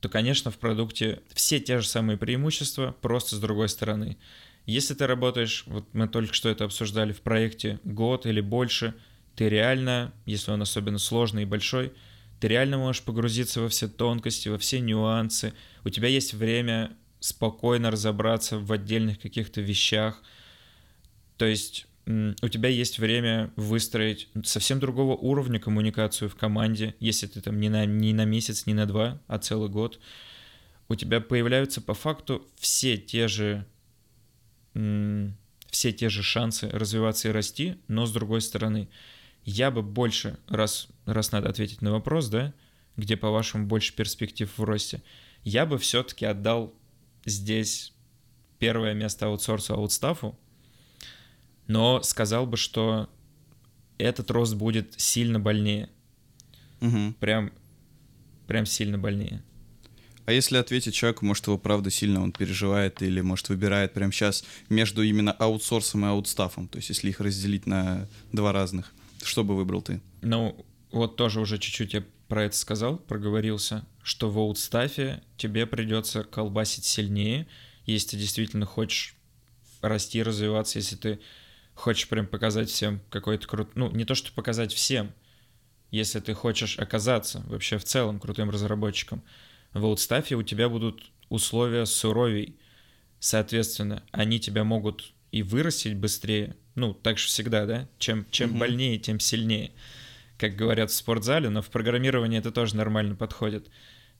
то, конечно, в продукте все те же самые преимущества, просто с другой стороны. Если ты работаешь, вот мы только что это обсуждали в проекте год или больше, ты реально, если он особенно сложный и большой, ты реально можешь погрузиться во все тонкости, во все нюансы. У тебя есть время спокойно разобраться в отдельных каких-то вещах. То есть у тебя есть время выстроить совсем другого уровня коммуникацию в команде, если ты там не на, не на месяц, не на два, а целый год. У тебя появляются по факту все те же все те же шансы развиваться и расти, но с другой стороны, я бы больше, раз, раз надо ответить на вопрос, да, где, по-вашему, больше перспектив в росте, я бы все-таки отдал здесь первое место аутсорсу аутстафу, но сказал бы, что этот рост будет сильно больнее. Угу. Прям, прям сильно больнее. А если ответить человеку, может, его правда сильно он переживает или, может, выбирает прямо сейчас между именно аутсорсом и аутстафом, то есть если их разделить на два разных, что бы выбрал ты? Ну, вот тоже уже чуть-чуть я про это сказал, проговорился, что в аутстафе тебе придется колбасить сильнее, если ты действительно хочешь расти, развиваться, если ты хочешь прям показать всем какой-то крут... Ну, не то, что показать всем, если ты хочешь оказаться вообще в целом крутым разработчиком, в аутстафе у тебя будут условия суровей. Соответственно, они тебя могут и вырастить быстрее. Ну, так же всегда, да? Чем, чем угу. больнее, тем сильнее. Как говорят в спортзале, но в программировании это тоже нормально подходит.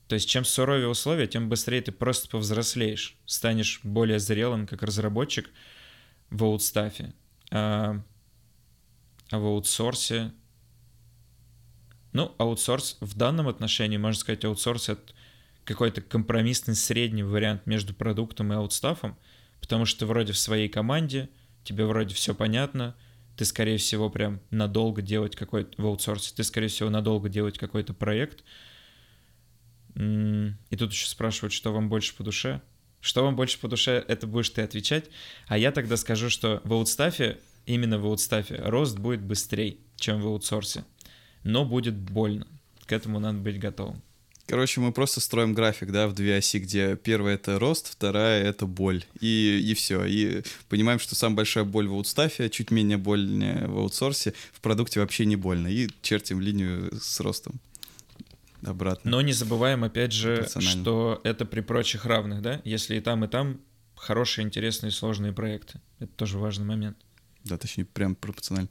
То есть чем суровее условия, тем быстрее ты просто повзрослеешь, станешь более зрелым как разработчик в аутстафе. А, а в аутсорсе... Ну, аутсорс в данном отношении, можно сказать, аутсорс — это какой-то компромиссный средний вариант между продуктом и аутстафом, потому что ты вроде в своей команде, тебе вроде все понятно, ты, скорее всего, прям надолго делать какой-то в аутсорсе, ты, скорее всего, надолго делать какой-то проект. И тут еще спрашивают, что вам больше по душе. Что вам больше по душе, это будешь ты отвечать. А я тогда скажу, что в аутстафе, именно в аутстафе, рост будет быстрее, чем в аутсорсе. Но будет больно. К этому надо быть готовым. Короче, мы просто строим график, да, в две оси, где первая — это рост, вторая — это боль. И, и все. И понимаем, что самая большая боль в аутстафе, чуть менее больно в аутсорсе, в продукте вообще не больно. И чертим линию с ростом обратно. Но не забываем, опять же, что это при прочих равных, да? Если и там, и там хорошие, интересные, сложные проекты. Это тоже важный момент. Да, точнее, прям пропорционально.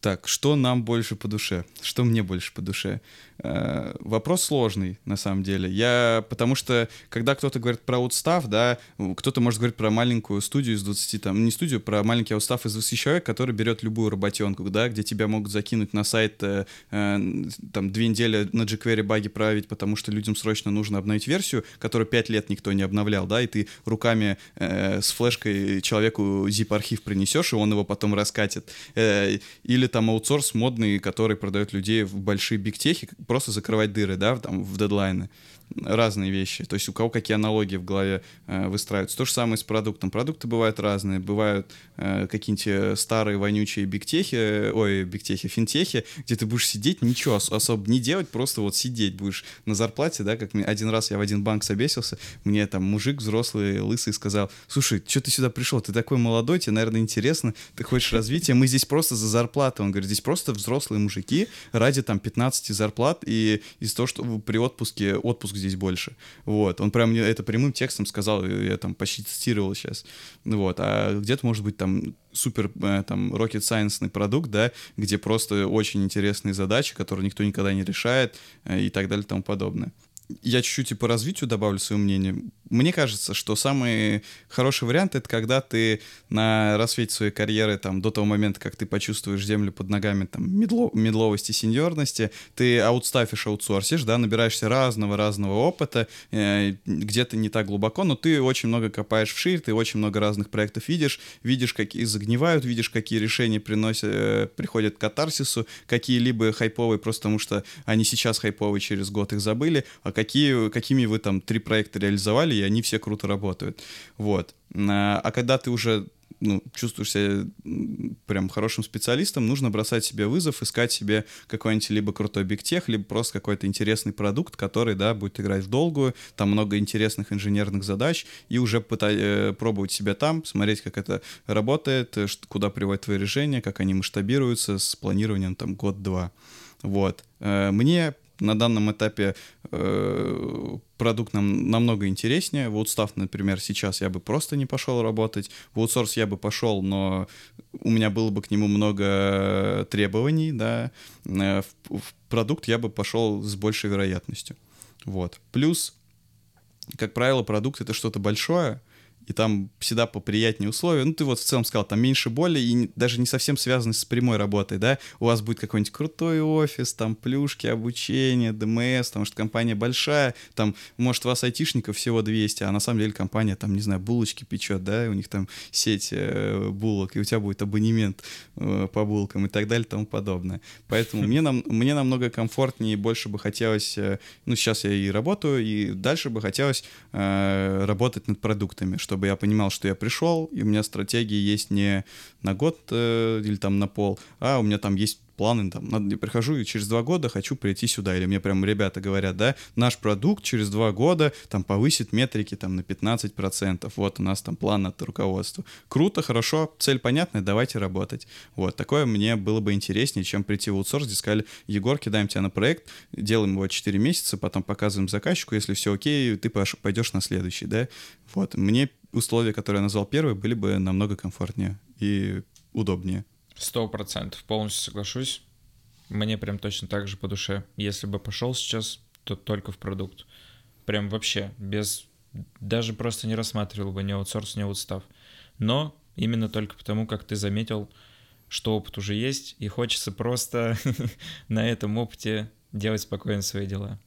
Так, что нам больше по душе? Что мне больше по душе? Э, вопрос сложный, на самом деле. Я, потому что, когда кто-то говорит про аутстав, да, кто-то может говорить про маленькую студию из 20, там, не студию, про маленький аутстав из 20 человек, который берет любую работенку, да, где тебя могут закинуть на сайт, э, э, там, две недели на jQuery баги править, потому что людям срочно нужно обновить версию, которую 5 лет никто не обновлял, да, и ты руками э, с флешкой человеку zip-архив принесешь, и он его потом раскатит. Э, или там аутсорс модный, который продает людей в большие бигтехи, просто закрывать дыры, да, там, в дедлайны разные вещи. То есть у кого какие аналогии в голове э, выстраиваются. То же самое с продуктом. Продукты бывают разные. Бывают э, какие-нибудь э, старые вонючие бигтехи, ой, бигтехи, финтехи, где ты будешь сидеть, ничего ос- особо не делать, просто вот сидеть будешь на зарплате, да, как мне один раз я в один банк собесился, мне там мужик взрослый, лысый сказал, слушай, что ты сюда пришел, ты такой молодой, тебе, наверное, интересно, ты хочешь развития, мы здесь просто за зарплату. Он говорит, здесь просто взрослые мужики ради там 15 зарплат и из-за того, что при отпуске, отпуск здесь больше. Вот. Он прям мне это прямым текстом сказал, я там почти цитировал сейчас. Вот. А где-то, может быть, там супер э, там rocket science продукт, да, где просто очень интересные задачи, которые никто никогда не решает э, и так далее и тому подобное я чуть-чуть и по развитию добавлю свое мнение. Мне кажется, что самый хороший вариант — это когда ты на рассвете своей карьеры, там, до того момента, как ты почувствуешь землю под ногами, там, медло, медловости, сеньорности, ты аутстафишь, аутсорсишь, да, набираешься разного-разного опыта, э, где-то не так глубоко, но ты очень много копаешь в шире, ты очень много разных проектов видишь, видишь, какие загнивают, видишь, какие решения приносят, э, приходят к катарсису, какие-либо хайповые, просто потому что они сейчас хайповые, через год их забыли, а какие, какими вы там три проекта реализовали, и они все круто работают. Вот. А, а когда ты уже ну, чувствуешь себя прям хорошим специалистом, нужно бросать себе вызов, искать себе какой-нибудь либо крутой бигтех, либо просто какой-то интересный продукт, который, да, будет играть в долгую, там много интересных инженерных задач, и уже пытать, э, пробовать себя там, смотреть, как это работает, э, куда приводят твои решения, как они масштабируются с планированием там год-два. Вот. Э, мне на данном этапе э, продукт нам намного интереснее. В Woodstaff, например, сейчас я бы просто не пошел работать. В Outsource я бы пошел, но у меня было бы к нему много требований, да. Э, в, в продукт я бы пошел с большей вероятностью. Вот. Плюс, как правило, продукт — это что-то большое, и там всегда поприятнее условия. Ну, ты вот в целом сказал, там меньше боли, и даже не совсем связаны с прямой работой, да, у вас будет какой-нибудь крутой офис, там плюшки, обучение, ДМС, потому что компания большая, там, может, у вас айтишников всего 200, а на самом деле компания, там, не знаю, булочки печет, да, у них там сеть э, булок, и у тебя будет абонемент э, по булкам и так далее и тому подобное. Поэтому мне, нам, мне намного комфортнее больше бы хотелось, э, ну, сейчас я и работаю, и дальше бы хотелось работать над продуктами, что чтобы я понимал, что я пришел, и у меня стратегии есть не на год э, или там на пол, а у меня там есть планы, там, я прихожу и через два года хочу прийти сюда, или мне прям ребята говорят, да, наш продукт через два года там повысит метрики там на 15%, вот у нас там план от руководства. Круто, хорошо, цель понятная, давайте работать. Вот, такое мне было бы интереснее, чем прийти в аутсорс, где сказали, Егор, кидаем тебя на проект, делаем его 4 месяца, потом показываем заказчику, если все окей, ты пойдешь на следующий, да. Вот, мне условия, которые я назвал первые, были бы намного комфортнее и удобнее. Сто процентов, полностью соглашусь. Мне прям точно так же по душе. Если бы пошел сейчас, то только в продукт. Прям вообще, без... Даже просто не рассматривал бы ни аутсорс, ни аутстав. Но именно только потому, как ты заметил, что опыт уже есть, и хочется просто [laughs] на этом опыте делать спокойно свои дела.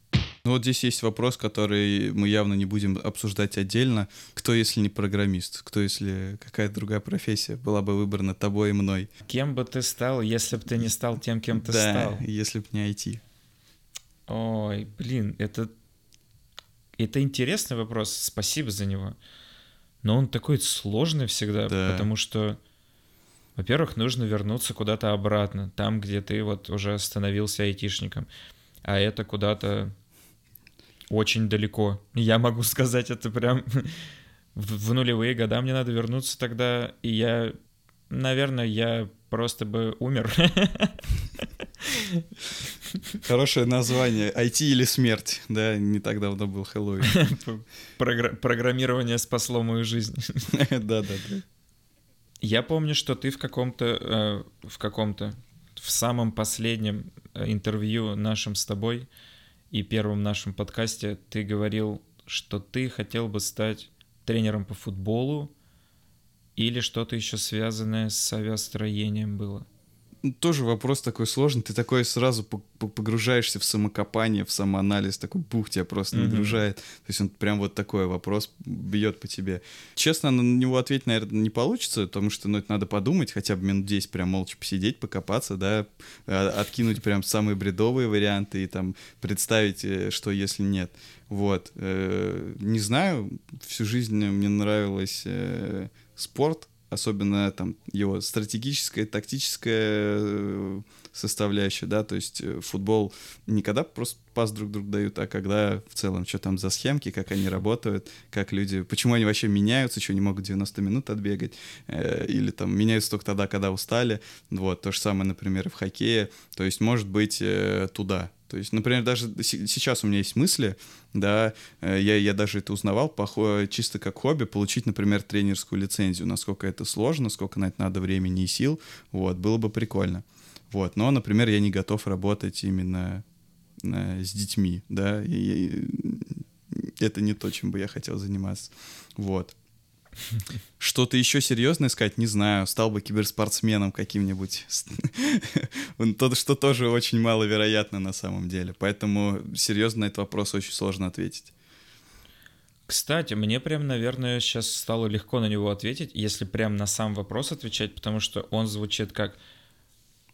Ну вот здесь есть вопрос, который мы явно не будем обсуждать отдельно. Кто, если не программист? Кто, если какая-то другая профессия была бы выбрана тобой и мной? Кем бы ты стал, если бы ты не стал тем, кем ты да, стал? если бы не IT. Ой, блин, это... Это интересный вопрос, спасибо за него. Но он такой сложный всегда, да. потому что, во-первых, нужно вернуться куда-то обратно, там, где ты вот уже становился айтишником. А это куда-то очень далеко. Я могу сказать это прям [laughs] в, в нулевые года мне надо вернуться тогда, и я, наверное, я просто бы умер. [laughs] Хорошее название. IT или смерть. Да, не так давно был Хэллоуин. [laughs] Програ- программирование спасло мою жизнь. Да, да, да. Я помню, что ты в каком-то, э, в каком-то, в самом последнем э, интервью нашем с тобой и первом нашем подкасте ты говорил, что ты хотел бы стать тренером по футболу или что-то еще связанное с авиастроением было? Тоже вопрос такой сложный. Ты такой сразу погружаешься в самокопание, в самоанализ, такой бух тебя просто mm-hmm. нагружает. То есть он прям вот такой вопрос бьет по тебе. Честно, на него ответить, наверное, не получится, потому что, ну, это надо подумать, хотя бы минут 10 прям молча посидеть, покопаться, да, а, откинуть прям самые бредовые варианты и там представить, э, что если нет. Вот. Э, не знаю, всю жизнь мне нравилось э, спорт, особенно там его стратегическая, тактическая э, составляющая, да, то есть э, футбол никогда просто пас друг другу дают, а когда в целом, что там за схемки, как они работают, как люди, почему они вообще меняются, что не могут 90 минут отбегать, э, или там меняются только тогда, когда устали, вот, то же самое, например, и в хоккее, то есть, может быть, э, туда, то есть, например, даже сейчас у меня есть мысли, да, э, я, я даже это узнавал, по, чисто как хобби, получить, например, тренерскую лицензию, насколько это сложно, сколько на это надо времени и сил, вот, было бы прикольно. Вот, но, например, я не готов работать именно э, с детьми, да, и, и, это не то, чем бы я хотел заниматься, вот. Что-то еще серьезное сказать, не знаю. Стал бы киберспортсменом каким-нибудь. [laughs] То, что тоже очень маловероятно на самом деле. Поэтому серьезно на этот вопрос очень сложно ответить. Кстати, мне прям, наверное, сейчас стало легко на него ответить, если прям на сам вопрос отвечать, потому что он звучит как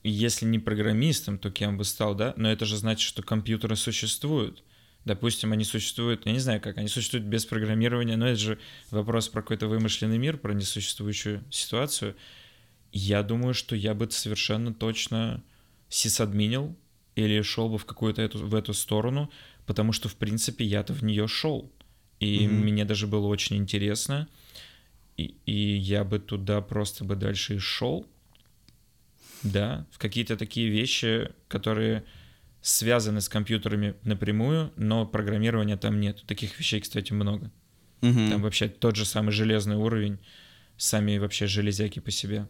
если не программистом, то кем бы стал, да? Но это же значит, что компьютеры существуют. Допустим, они существуют, я не знаю как, они существуют без программирования, но это же вопрос про какой-то вымышленный мир, про несуществующую ситуацию. Я думаю, что я бы совершенно точно сисадминил или шел бы в какую-то эту, в эту сторону, потому что, в принципе, я-то в нее шел. И mm-hmm. мне даже было очень интересно. И, и я бы туда просто бы дальше и шел. Да, в какие-то такие вещи, которые связаны с компьютерами напрямую, но программирования там нет. Таких вещей, кстати, много. Угу. Там вообще тот же самый железный уровень, сами вообще железяки по себе.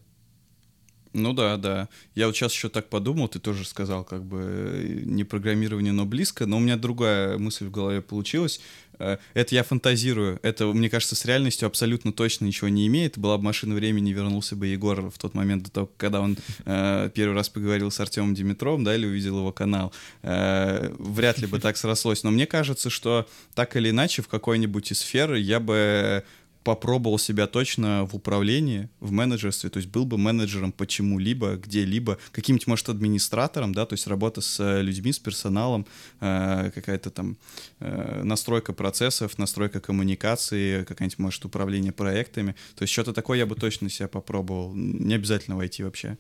Ну да, да. Я вот сейчас еще так подумал, ты тоже сказал, как бы э, не программирование, но близко, но у меня другая мысль в голове получилась. Э, это я фантазирую. Это, мне кажется, с реальностью абсолютно точно ничего не имеет. Была бы машина времени, вернулся бы Егор в тот момент, до того, когда он э, первый раз поговорил с Артемом Димитровым, да, или увидел его канал. Вряд ли бы так срослось. Но мне кажется, что так или иначе в какой-нибудь из сфер я бы попробовал себя точно в управлении, в менеджерстве, то есть был бы менеджером почему-либо, где-либо, каким-нибудь, может, администратором, да, то есть работа с э, людьми, с персоналом, э, какая-то там э, настройка процессов, настройка коммуникации, какая-нибудь, может, управление проектами, то есть что-то такое я бы точно себя попробовал, не обязательно войти вообще,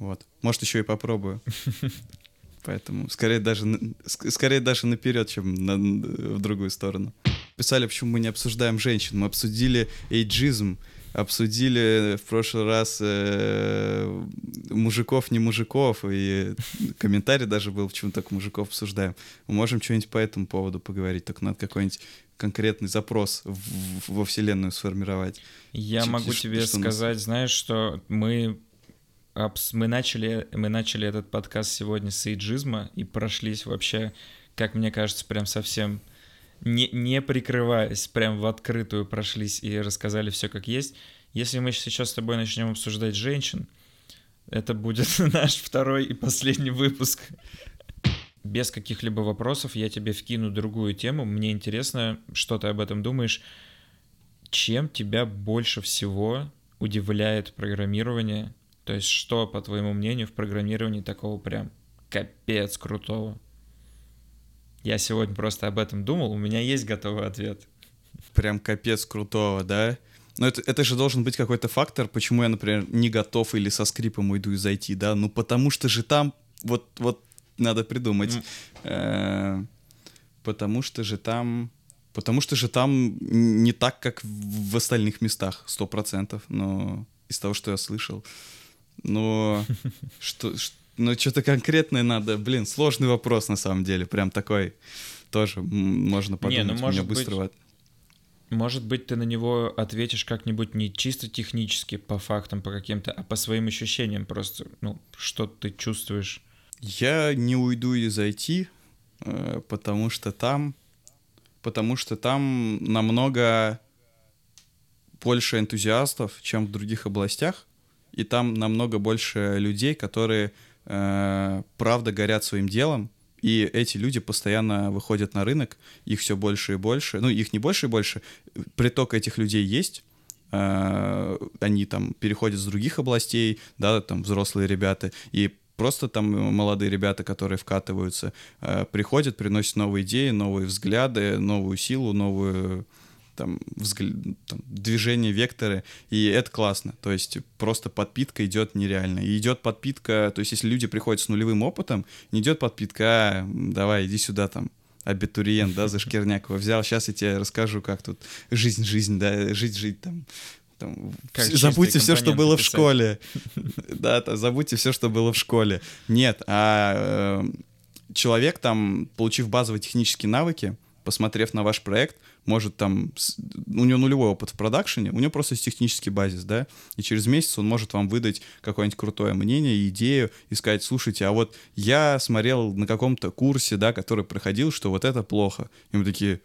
вот, может, еще и попробую. [laughs] Поэтому скорее даже, скорее даже наперед, чем на, в другую сторону писали, почему мы не обсуждаем женщин. Мы обсудили эйджизм, обсудили в прошлый раз э, мужиков, не мужиков, и комментарий даже был, почему так мужиков обсуждаем. Мы можем что-нибудь по этому поводу поговорить, только надо какой-нибудь конкретный запрос в, в, во Вселенную сформировать. Я что, могу тебе что сказать, нас... знаешь, что мы мы начали, мы начали этот подкаст сегодня с эйджизма и прошлись вообще, как мне кажется, прям совсем не, не прикрываясь, прям в открытую прошлись и рассказали все как есть. Если мы сейчас с тобой начнем обсуждать женщин, это будет [laughs] наш второй и последний выпуск. Без каких-либо вопросов я тебе вкину другую тему. Мне интересно, что ты об этом думаешь. Чем тебя больше всего удивляет программирование? То есть что, по твоему мнению, в программировании такого прям капец крутого? Я сегодня просто об этом думал, у меня есть готовый ответ. Прям капец крутого, да? Но это, это же должен быть какой-то фактор, почему я, например, не готов или со скрипом уйду из IT, да? Ну, потому что же там, вот, вот надо придумать. Mm. потому что же там... Потому что же там не так, как в остальных местах, сто процентов, но из того, что я слышал. Но что, ну, что-то конкретное надо. Блин, сложный вопрос на самом деле. Прям такой тоже можно подумать. Не, ну, может быстро... быть... может быть, ты на него ответишь как-нибудь не чисто технически, по фактам, по каким-то, а по своим ощущениям просто, ну, что ты чувствуешь? Я не уйду из IT, э, потому что там, потому что там намного больше энтузиастов, чем в других областях, и там намного больше людей, которые э, правда горят своим делом, и эти люди постоянно выходят на рынок, их все больше и больше, ну, их не больше и больше, приток этих людей есть, э, они там переходят с других областей, да, там взрослые ребята, и просто там молодые ребята, которые вкатываются, э, приходят, приносят новые идеи, новые взгляды, новую силу, новую там, взгля... там движение, векторы, и это классно. То есть просто подпитка идет нереально. И идет подпитка, то есть если люди приходят с нулевым опытом, не идет подпитка, а, давай, иди сюда там, абитуриент, да, за Шкернякова взял, сейчас я тебе расскажу, как тут жизнь, жизнь, да, жить, жить там. Там, как забудьте все, что было писать. в школе. [laughs] Да, забудьте все, что было в школе. Нет, а э, человек там, получив базовые технические навыки, посмотрев на ваш проект, может там, у него нулевой опыт в продакшене, у него просто есть технический базис, да, и через месяц он может вам выдать какое-нибудь крутое мнение, идею и сказать, слушайте, а вот я смотрел на каком-то курсе, да, который проходил, что вот это плохо. И мы такие,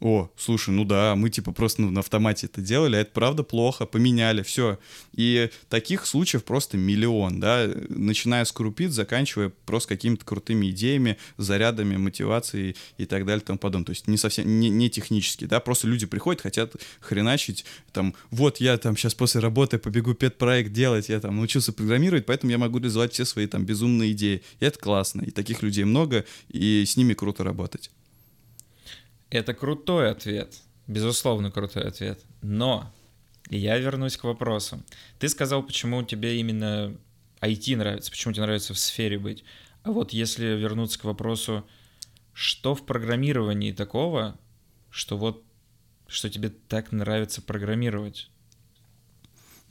о, слушай, ну да, мы типа просто на автомате это делали, а это правда плохо, поменяли, все. И таких случаев просто миллион, да, начиная с крупиц, заканчивая просто какими-то крутыми идеями, зарядами, мотивацией и так далее и тому подобное. То есть не совсем, не, не технически, да, просто люди приходят, хотят хреначить, там, вот я там сейчас после работы побегу пет-проект делать, я там научился программировать, поэтому я могу реализовать все свои там безумные идеи. И это классно, и таких людей много, и с ними круто работать. Это крутой ответ, безусловно крутой ответ. Но я вернусь к вопросу. Ты сказал, почему тебе именно IT нравится, почему тебе нравится в сфере быть. А вот если вернуться к вопросу, что в программировании такого, что вот что тебе так нравится программировать?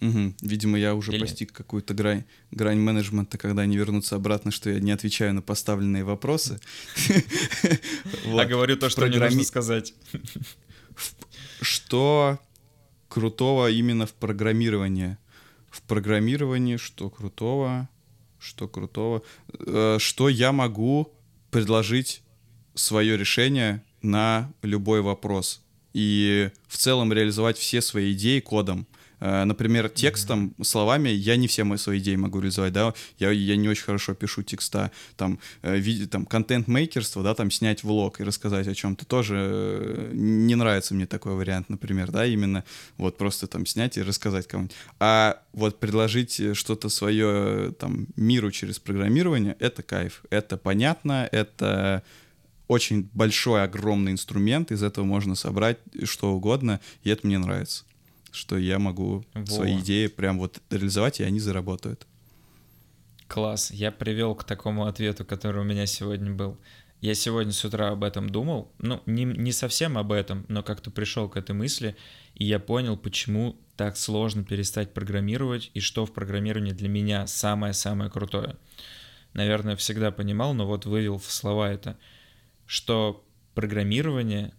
Угу. Видимо, я уже Или... постиг какую-то грань, грань менеджмента, когда они вернутся обратно, что я не отвечаю на поставленные вопросы. [laughs] А говорю то, что не нужно сказать. Что крутого именно в программировании? В программировании что крутого? Что крутого? Э, что я могу предложить свое решение на любой вопрос и в целом реализовать все свои идеи кодом. Э, например, текстом, словами я не все мои свои идеи могу реализовать, да, я, я не очень хорошо пишу текста, там, э, виде, там, контент-мейкерство, да, там, снять влог и рассказать о чем-то тоже э, не нравится мне такой вариант, например, да, именно вот просто там снять и рассказать кому-нибудь. А вот предложить что-то свое, там, миру через программирование, это кайф, это понятно, это очень большой, огромный инструмент, из этого можно собрать что угодно, и это мне нравится что я могу Во. свои идеи прям вот реализовать, и они заработают. Класс. Я привел к такому ответу, который у меня сегодня был. Я сегодня с утра об этом думал, ну, не, не совсем об этом, но как-то пришел к этой мысли, и я понял, почему так сложно перестать программировать, и что в программировании для меня самое-самое крутое. Наверное, всегда понимал, но вот вывел в слова это, что программирование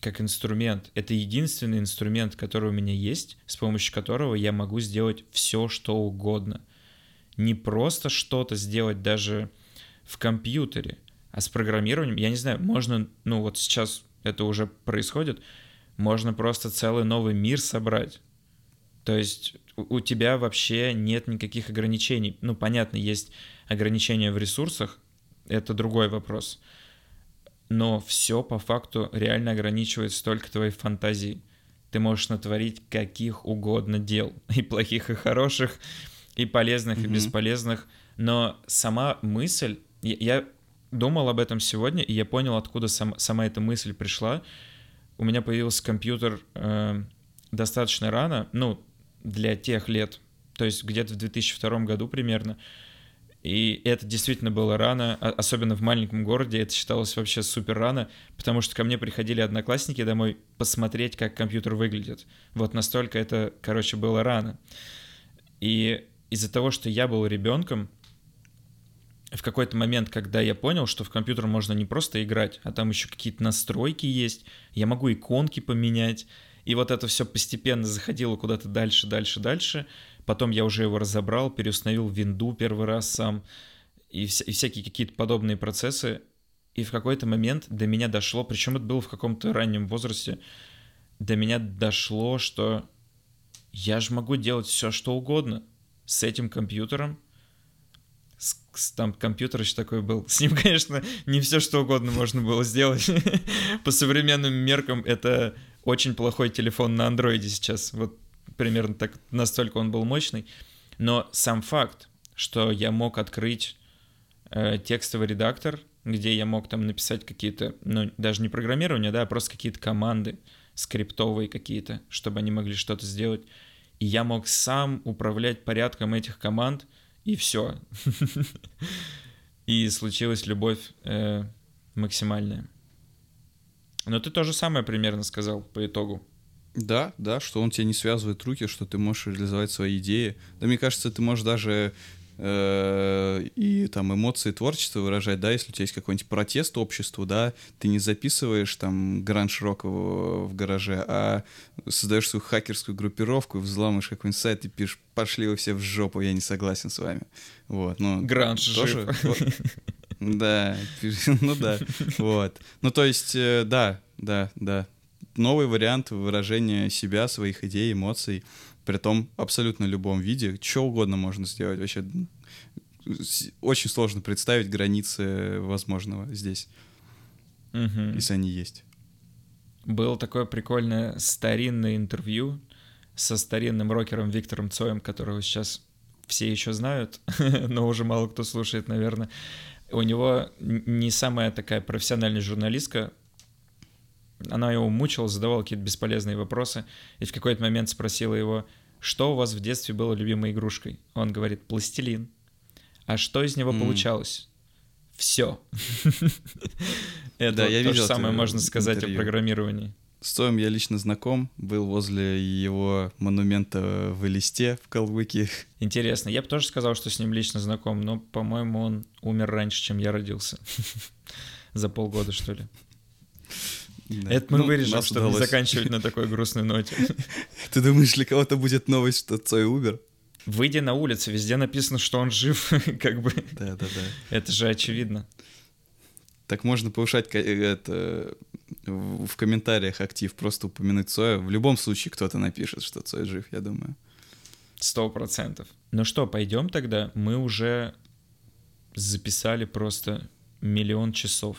как инструмент. Это единственный инструмент, который у меня есть, с помощью которого я могу сделать все, что угодно. Не просто что-то сделать даже в компьютере, а с программированием, я не знаю, можно, ну вот сейчас это уже происходит, можно просто целый новый мир собрать. То есть у тебя вообще нет никаких ограничений. Ну, понятно, есть ограничения в ресурсах, это другой вопрос но все по факту реально ограничивается только твоей фантазией. Ты можешь натворить каких угодно дел, [laughs] и плохих, и хороших, и полезных, mm-hmm. и бесполезных, но сама мысль, я, я думал об этом сегодня, и я понял, откуда сам, сама эта мысль пришла. У меня появился компьютер э, достаточно рано, ну, для тех лет, то есть где-то в 2002 году примерно. И это действительно было рано, а, особенно в маленьком городе, это считалось вообще супер рано, потому что ко мне приходили одноклассники домой посмотреть, как компьютер выглядит. Вот настолько это, короче, было рано. И из-за того, что я был ребенком, в какой-то момент, когда я понял, что в компьютер можно не просто играть, а там еще какие-то настройки есть, я могу иконки поменять, и вот это все постепенно заходило куда-то дальше, дальше, дальше. Потом я уже его разобрал, переустановил винду первый раз сам, и, вся, и всякие какие-то подобные процессы. И в какой-то момент до меня дошло, причем это было в каком-то раннем возрасте, до меня дошло, что я же могу делать все, что угодно с этим компьютером. С, там компьютер еще такой был. С ним, [laughs] конечно, не все, что угодно можно было сделать. [laughs] По современным меркам это очень плохой телефон на андроиде сейчас. Вот примерно так, настолько он был мощный. Но сам факт, что я мог открыть э, текстовый редактор, где я мог там написать какие-то, ну, даже не программирование, да, а просто какие-то команды, скриптовые какие-то, чтобы они могли что-то сделать. И я мог сам управлять порядком этих команд, и все. [laughs] И случилась любовь э, максимальная. Но ты то же самое примерно сказал по итогу. Да, да, что он тебе не связывает руки, что ты можешь реализовать свои идеи. Да, мне кажется, ты можешь даже э, и там эмоции творчества выражать, да, если у тебя есть какой-нибудь протест обществу, да, ты не записываешь там гранж рок в, в гараже, а создаешь свою хакерскую группировку, взламываешь какой-нибудь сайт и пишешь, пошли вы все в жопу, я не согласен с вами. Вот, ну, Гранж тоже, Да, [laughs] ну да, вот. Ну то есть, э, да, да, да. Новый вариант выражения себя, своих идей, эмоций, при том абсолютно любом виде, что угодно можно сделать. Вообще очень сложно представить границы возможного здесь, угу. если они есть. Было такое прикольное старинное интервью со старинным рокером Виктором Цоем, которого сейчас все еще знают, [laughs] но уже мало кто слушает, наверное у него не самая такая профессиональная журналистка, она его мучила, задавала какие-то бесполезные вопросы, и в какой-то момент спросила его, что у вас в детстве было любимой игрушкой? Он говорит, пластилин. А что из него mm. получалось? Все. Это да, я то же самое можно сказать интервью. о программировании. С Тоем я лично знаком, был возле его монумента в Элисте в Калмыкии. Интересно, я бы тоже сказал, что с ним лично знаком, но, по-моему, он умер раньше, чем я родился. [laughs] За полгода, что ли. Да. Это мы ну, вырежем, чтобы удалось. не заканчивать на такой грустной ноте. [laughs] Ты думаешь, для кого-то будет новость, что Цой умер? Выйди на улицу, везде написано, что он жив, [laughs] как бы. Да, да, да. Это же очевидно. Так можно повышать это, в комментариях актив, просто упомянуть Цоя. В любом случае кто-то напишет, что Цой жив, я думаю. Сто процентов. Ну что, пойдем тогда? Мы уже записали просто миллион часов.